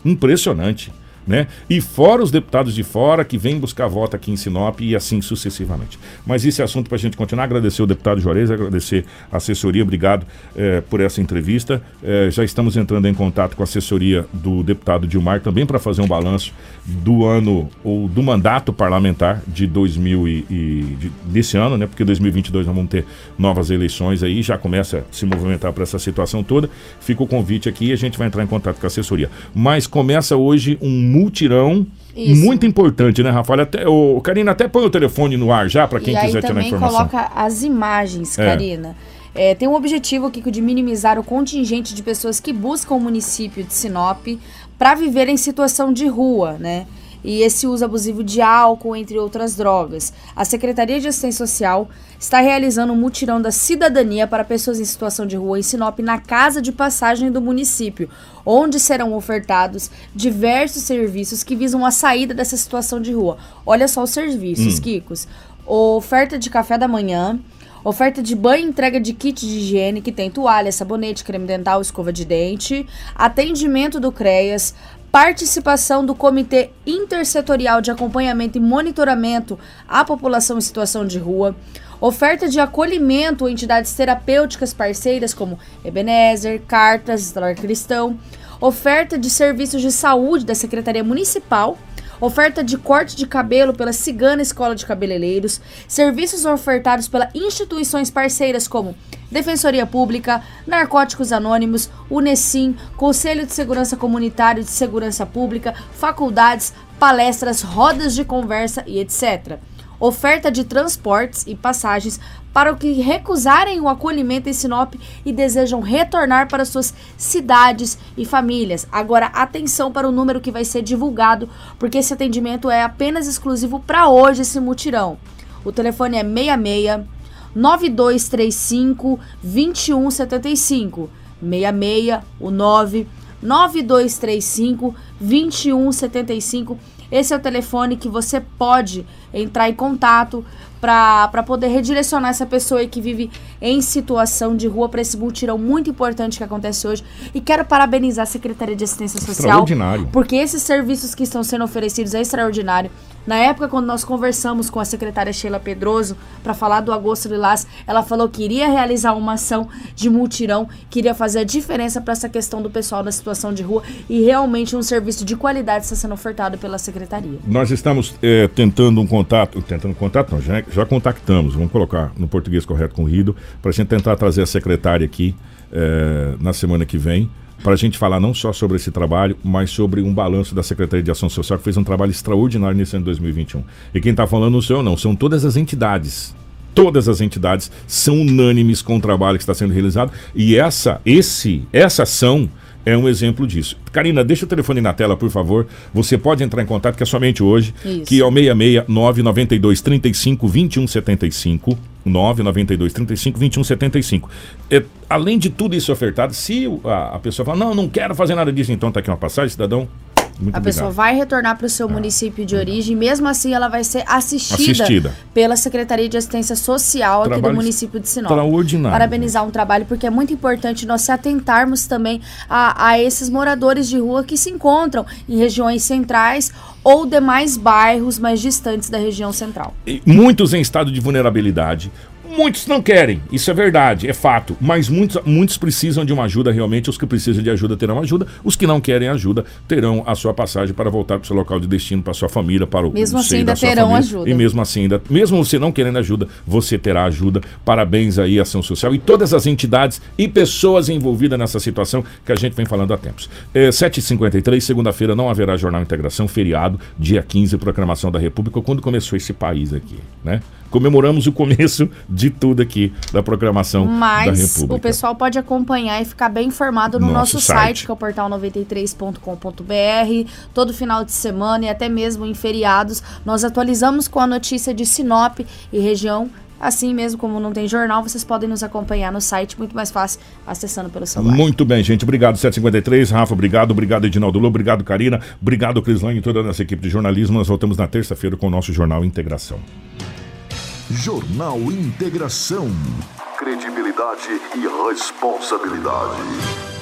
Impressionante. Né? E fora os deputados de fora que vêm buscar voto aqui em Sinop e assim sucessivamente. Mas esse é assunto para a gente continuar. Agradecer o deputado Juarez, agradecer a assessoria, obrigado eh, por essa entrevista. Eh, já estamos entrando em contato com a assessoria do deputado Dilmar também para fazer um balanço do ano ou do mandato parlamentar de 2000 e, e de- desse ano, né? Porque 2022 nós vamos ter novas eleições aí, já começa a se movimentar para essa situação toda. Fica o convite aqui e a gente vai entrar em contato com a assessoria. Mas começa hoje um multirão Isso. muito importante, né, Rafael? Até, o Karina, até põe o telefone no ar já para quem e quiser também informação. coloca as imagens, É. Karina. É, tem um objetivo aqui de minimizar o contingente de pessoas que buscam o município de Sinop para viver em situação de rua, né? E esse uso abusivo de álcool, entre outras drogas. A Secretaria de Assistência Social está realizando um mutirão da cidadania para pessoas em situação de rua em Sinop na casa de passagem do município, onde serão ofertados diversos serviços que visam a saída dessa situação de rua. Olha só os serviços, Hum. Kikos. Oferta de café da manhã, oferta de banho e entrega de kit de higiene, que tem toalha, sabonete, creme dental, escova de dente, atendimento do CREAS, participação do Comitê Intersetorial de Acompanhamento e Monitoramento à População em Situação de Rua, oferta de acolhimento a entidades terapêuticas parceiras como Ebenezer, Cartas, Lar Cristão, oferta de serviços de saúde da Secretaria Municipal, oferta de corte de cabelo pela Cigana Escola de Cabeleireiros, serviços ofertados pelas instituições parceiras como Defensoria Pública, Narcóticos Anônimos, Unesim, Conselho de Segurança Comunitário de Segurança Pública, faculdades, palestras, rodas de conversa e etc. Oferta de transportes e passagens para os que recusarem o acolhimento em Sinop e desejam retornar para suas cidades e famílias. Agora, atenção para o número que vai ser divulgado, porque esse atendimento é apenas exclusivo para hoje, esse mutirão. O telefone é 66 9235 2175. 66 o 9 9235 2175. Esse é o telefone que você pode entrar em contato para poder redirecionar essa pessoa aí que vive em situação de rua para esse mutirão muito importante que acontece hoje. E quero parabenizar a Secretaria de Assistência Social. Extraordinário. Porque esses serviços que estão sendo oferecidos é extraordinário. Na época, quando nós conversamos com a secretária Sheila Pedroso para falar do Agosto Lilás, ela falou que iria realizar uma ação de multirão, que iria fazer a diferença para essa questão do pessoal na situação de rua e realmente um serviço de qualidade está sendo ofertado pela secretaria. Nós estamos eh, tentando um contato, tentando contato, não, já, já contactamos, vamos colocar no português correto com o Rido, para a gente tentar trazer a secretária aqui eh, na semana que vem, para a gente falar não só sobre esse trabalho, mas sobre um balanço da Secretaria de Ação Social, que fez um trabalho extraordinário nesse ano de 2021. E quem está falando não sou eu, não, são todas as entidades. Todas as entidades são unânimes com o trabalho que está sendo realizado. E essa, esse, essa ação é um exemplo disso. Karina, deixa o telefone na tela, por favor. Você pode entrar em contato, que é somente hoje, Isso. que é o 66 992 35 21 75. 992 35 21 75. É, além de tudo isso ofertado, se a, a pessoa fala, não, não quero fazer nada disso, então tá aqui uma passagem, cidadão. Muito a pessoa obrigado. vai retornar para o seu município de origem, mesmo assim ela vai ser assistida, Assistida. pela Secretaria de Assistência Social aqui Trabalho do município de Sinop. extraordinário. Parabenizar um trabalho, porque é muito importante nós se atentarmos também a, a esses moradores de rua que se encontram em regiões centrais ou demais bairros mais distantes da região central. E muitos em estado de vulnerabilidade, Muitos não querem, isso é verdade, é fato. Mas muitos, muitos precisam de uma ajuda realmente. Os que precisam de ajuda terão ajuda. Os que não querem ajuda terão a sua passagem para voltar para o seu local de destino, para sua família, para o Mesmo assim, ainda terão família. ajuda. E mesmo assim, ainda, mesmo você não querendo ajuda, você terá ajuda. Parabéns aí Ação Social e todas as entidades e pessoas envolvidas nessa situação que a gente vem falando há tempos. É, 7h53, segunda-feira não haverá Jornal Integração, feriado, dia 15, proclamação da República, quando começou esse país aqui, né? Comemoramos o começo de tudo aqui da programação da Mas República. o pessoal pode acompanhar e ficar bem informado no Nosso nosso, site. site, que é o portal 93.com.br. Todo final de semana e até mesmo em feriados, nós atualizamos com a notícia de Sinop e região. Assim mesmo, como não tem jornal, vocês podem nos acompanhar no site, muito mais fácil, acessando pelo celular. Muito bem, gente. Obrigado, 753. Rafa, obrigado. Obrigado, Edinaldo Lobo. Obrigado, Karina. Obrigado, Crislane e toda a nossa equipe de jornalismo. Nós voltamos na terça-feira com o nosso Jornal Integração. Jornal Integração. Credibilidade e responsabilidade.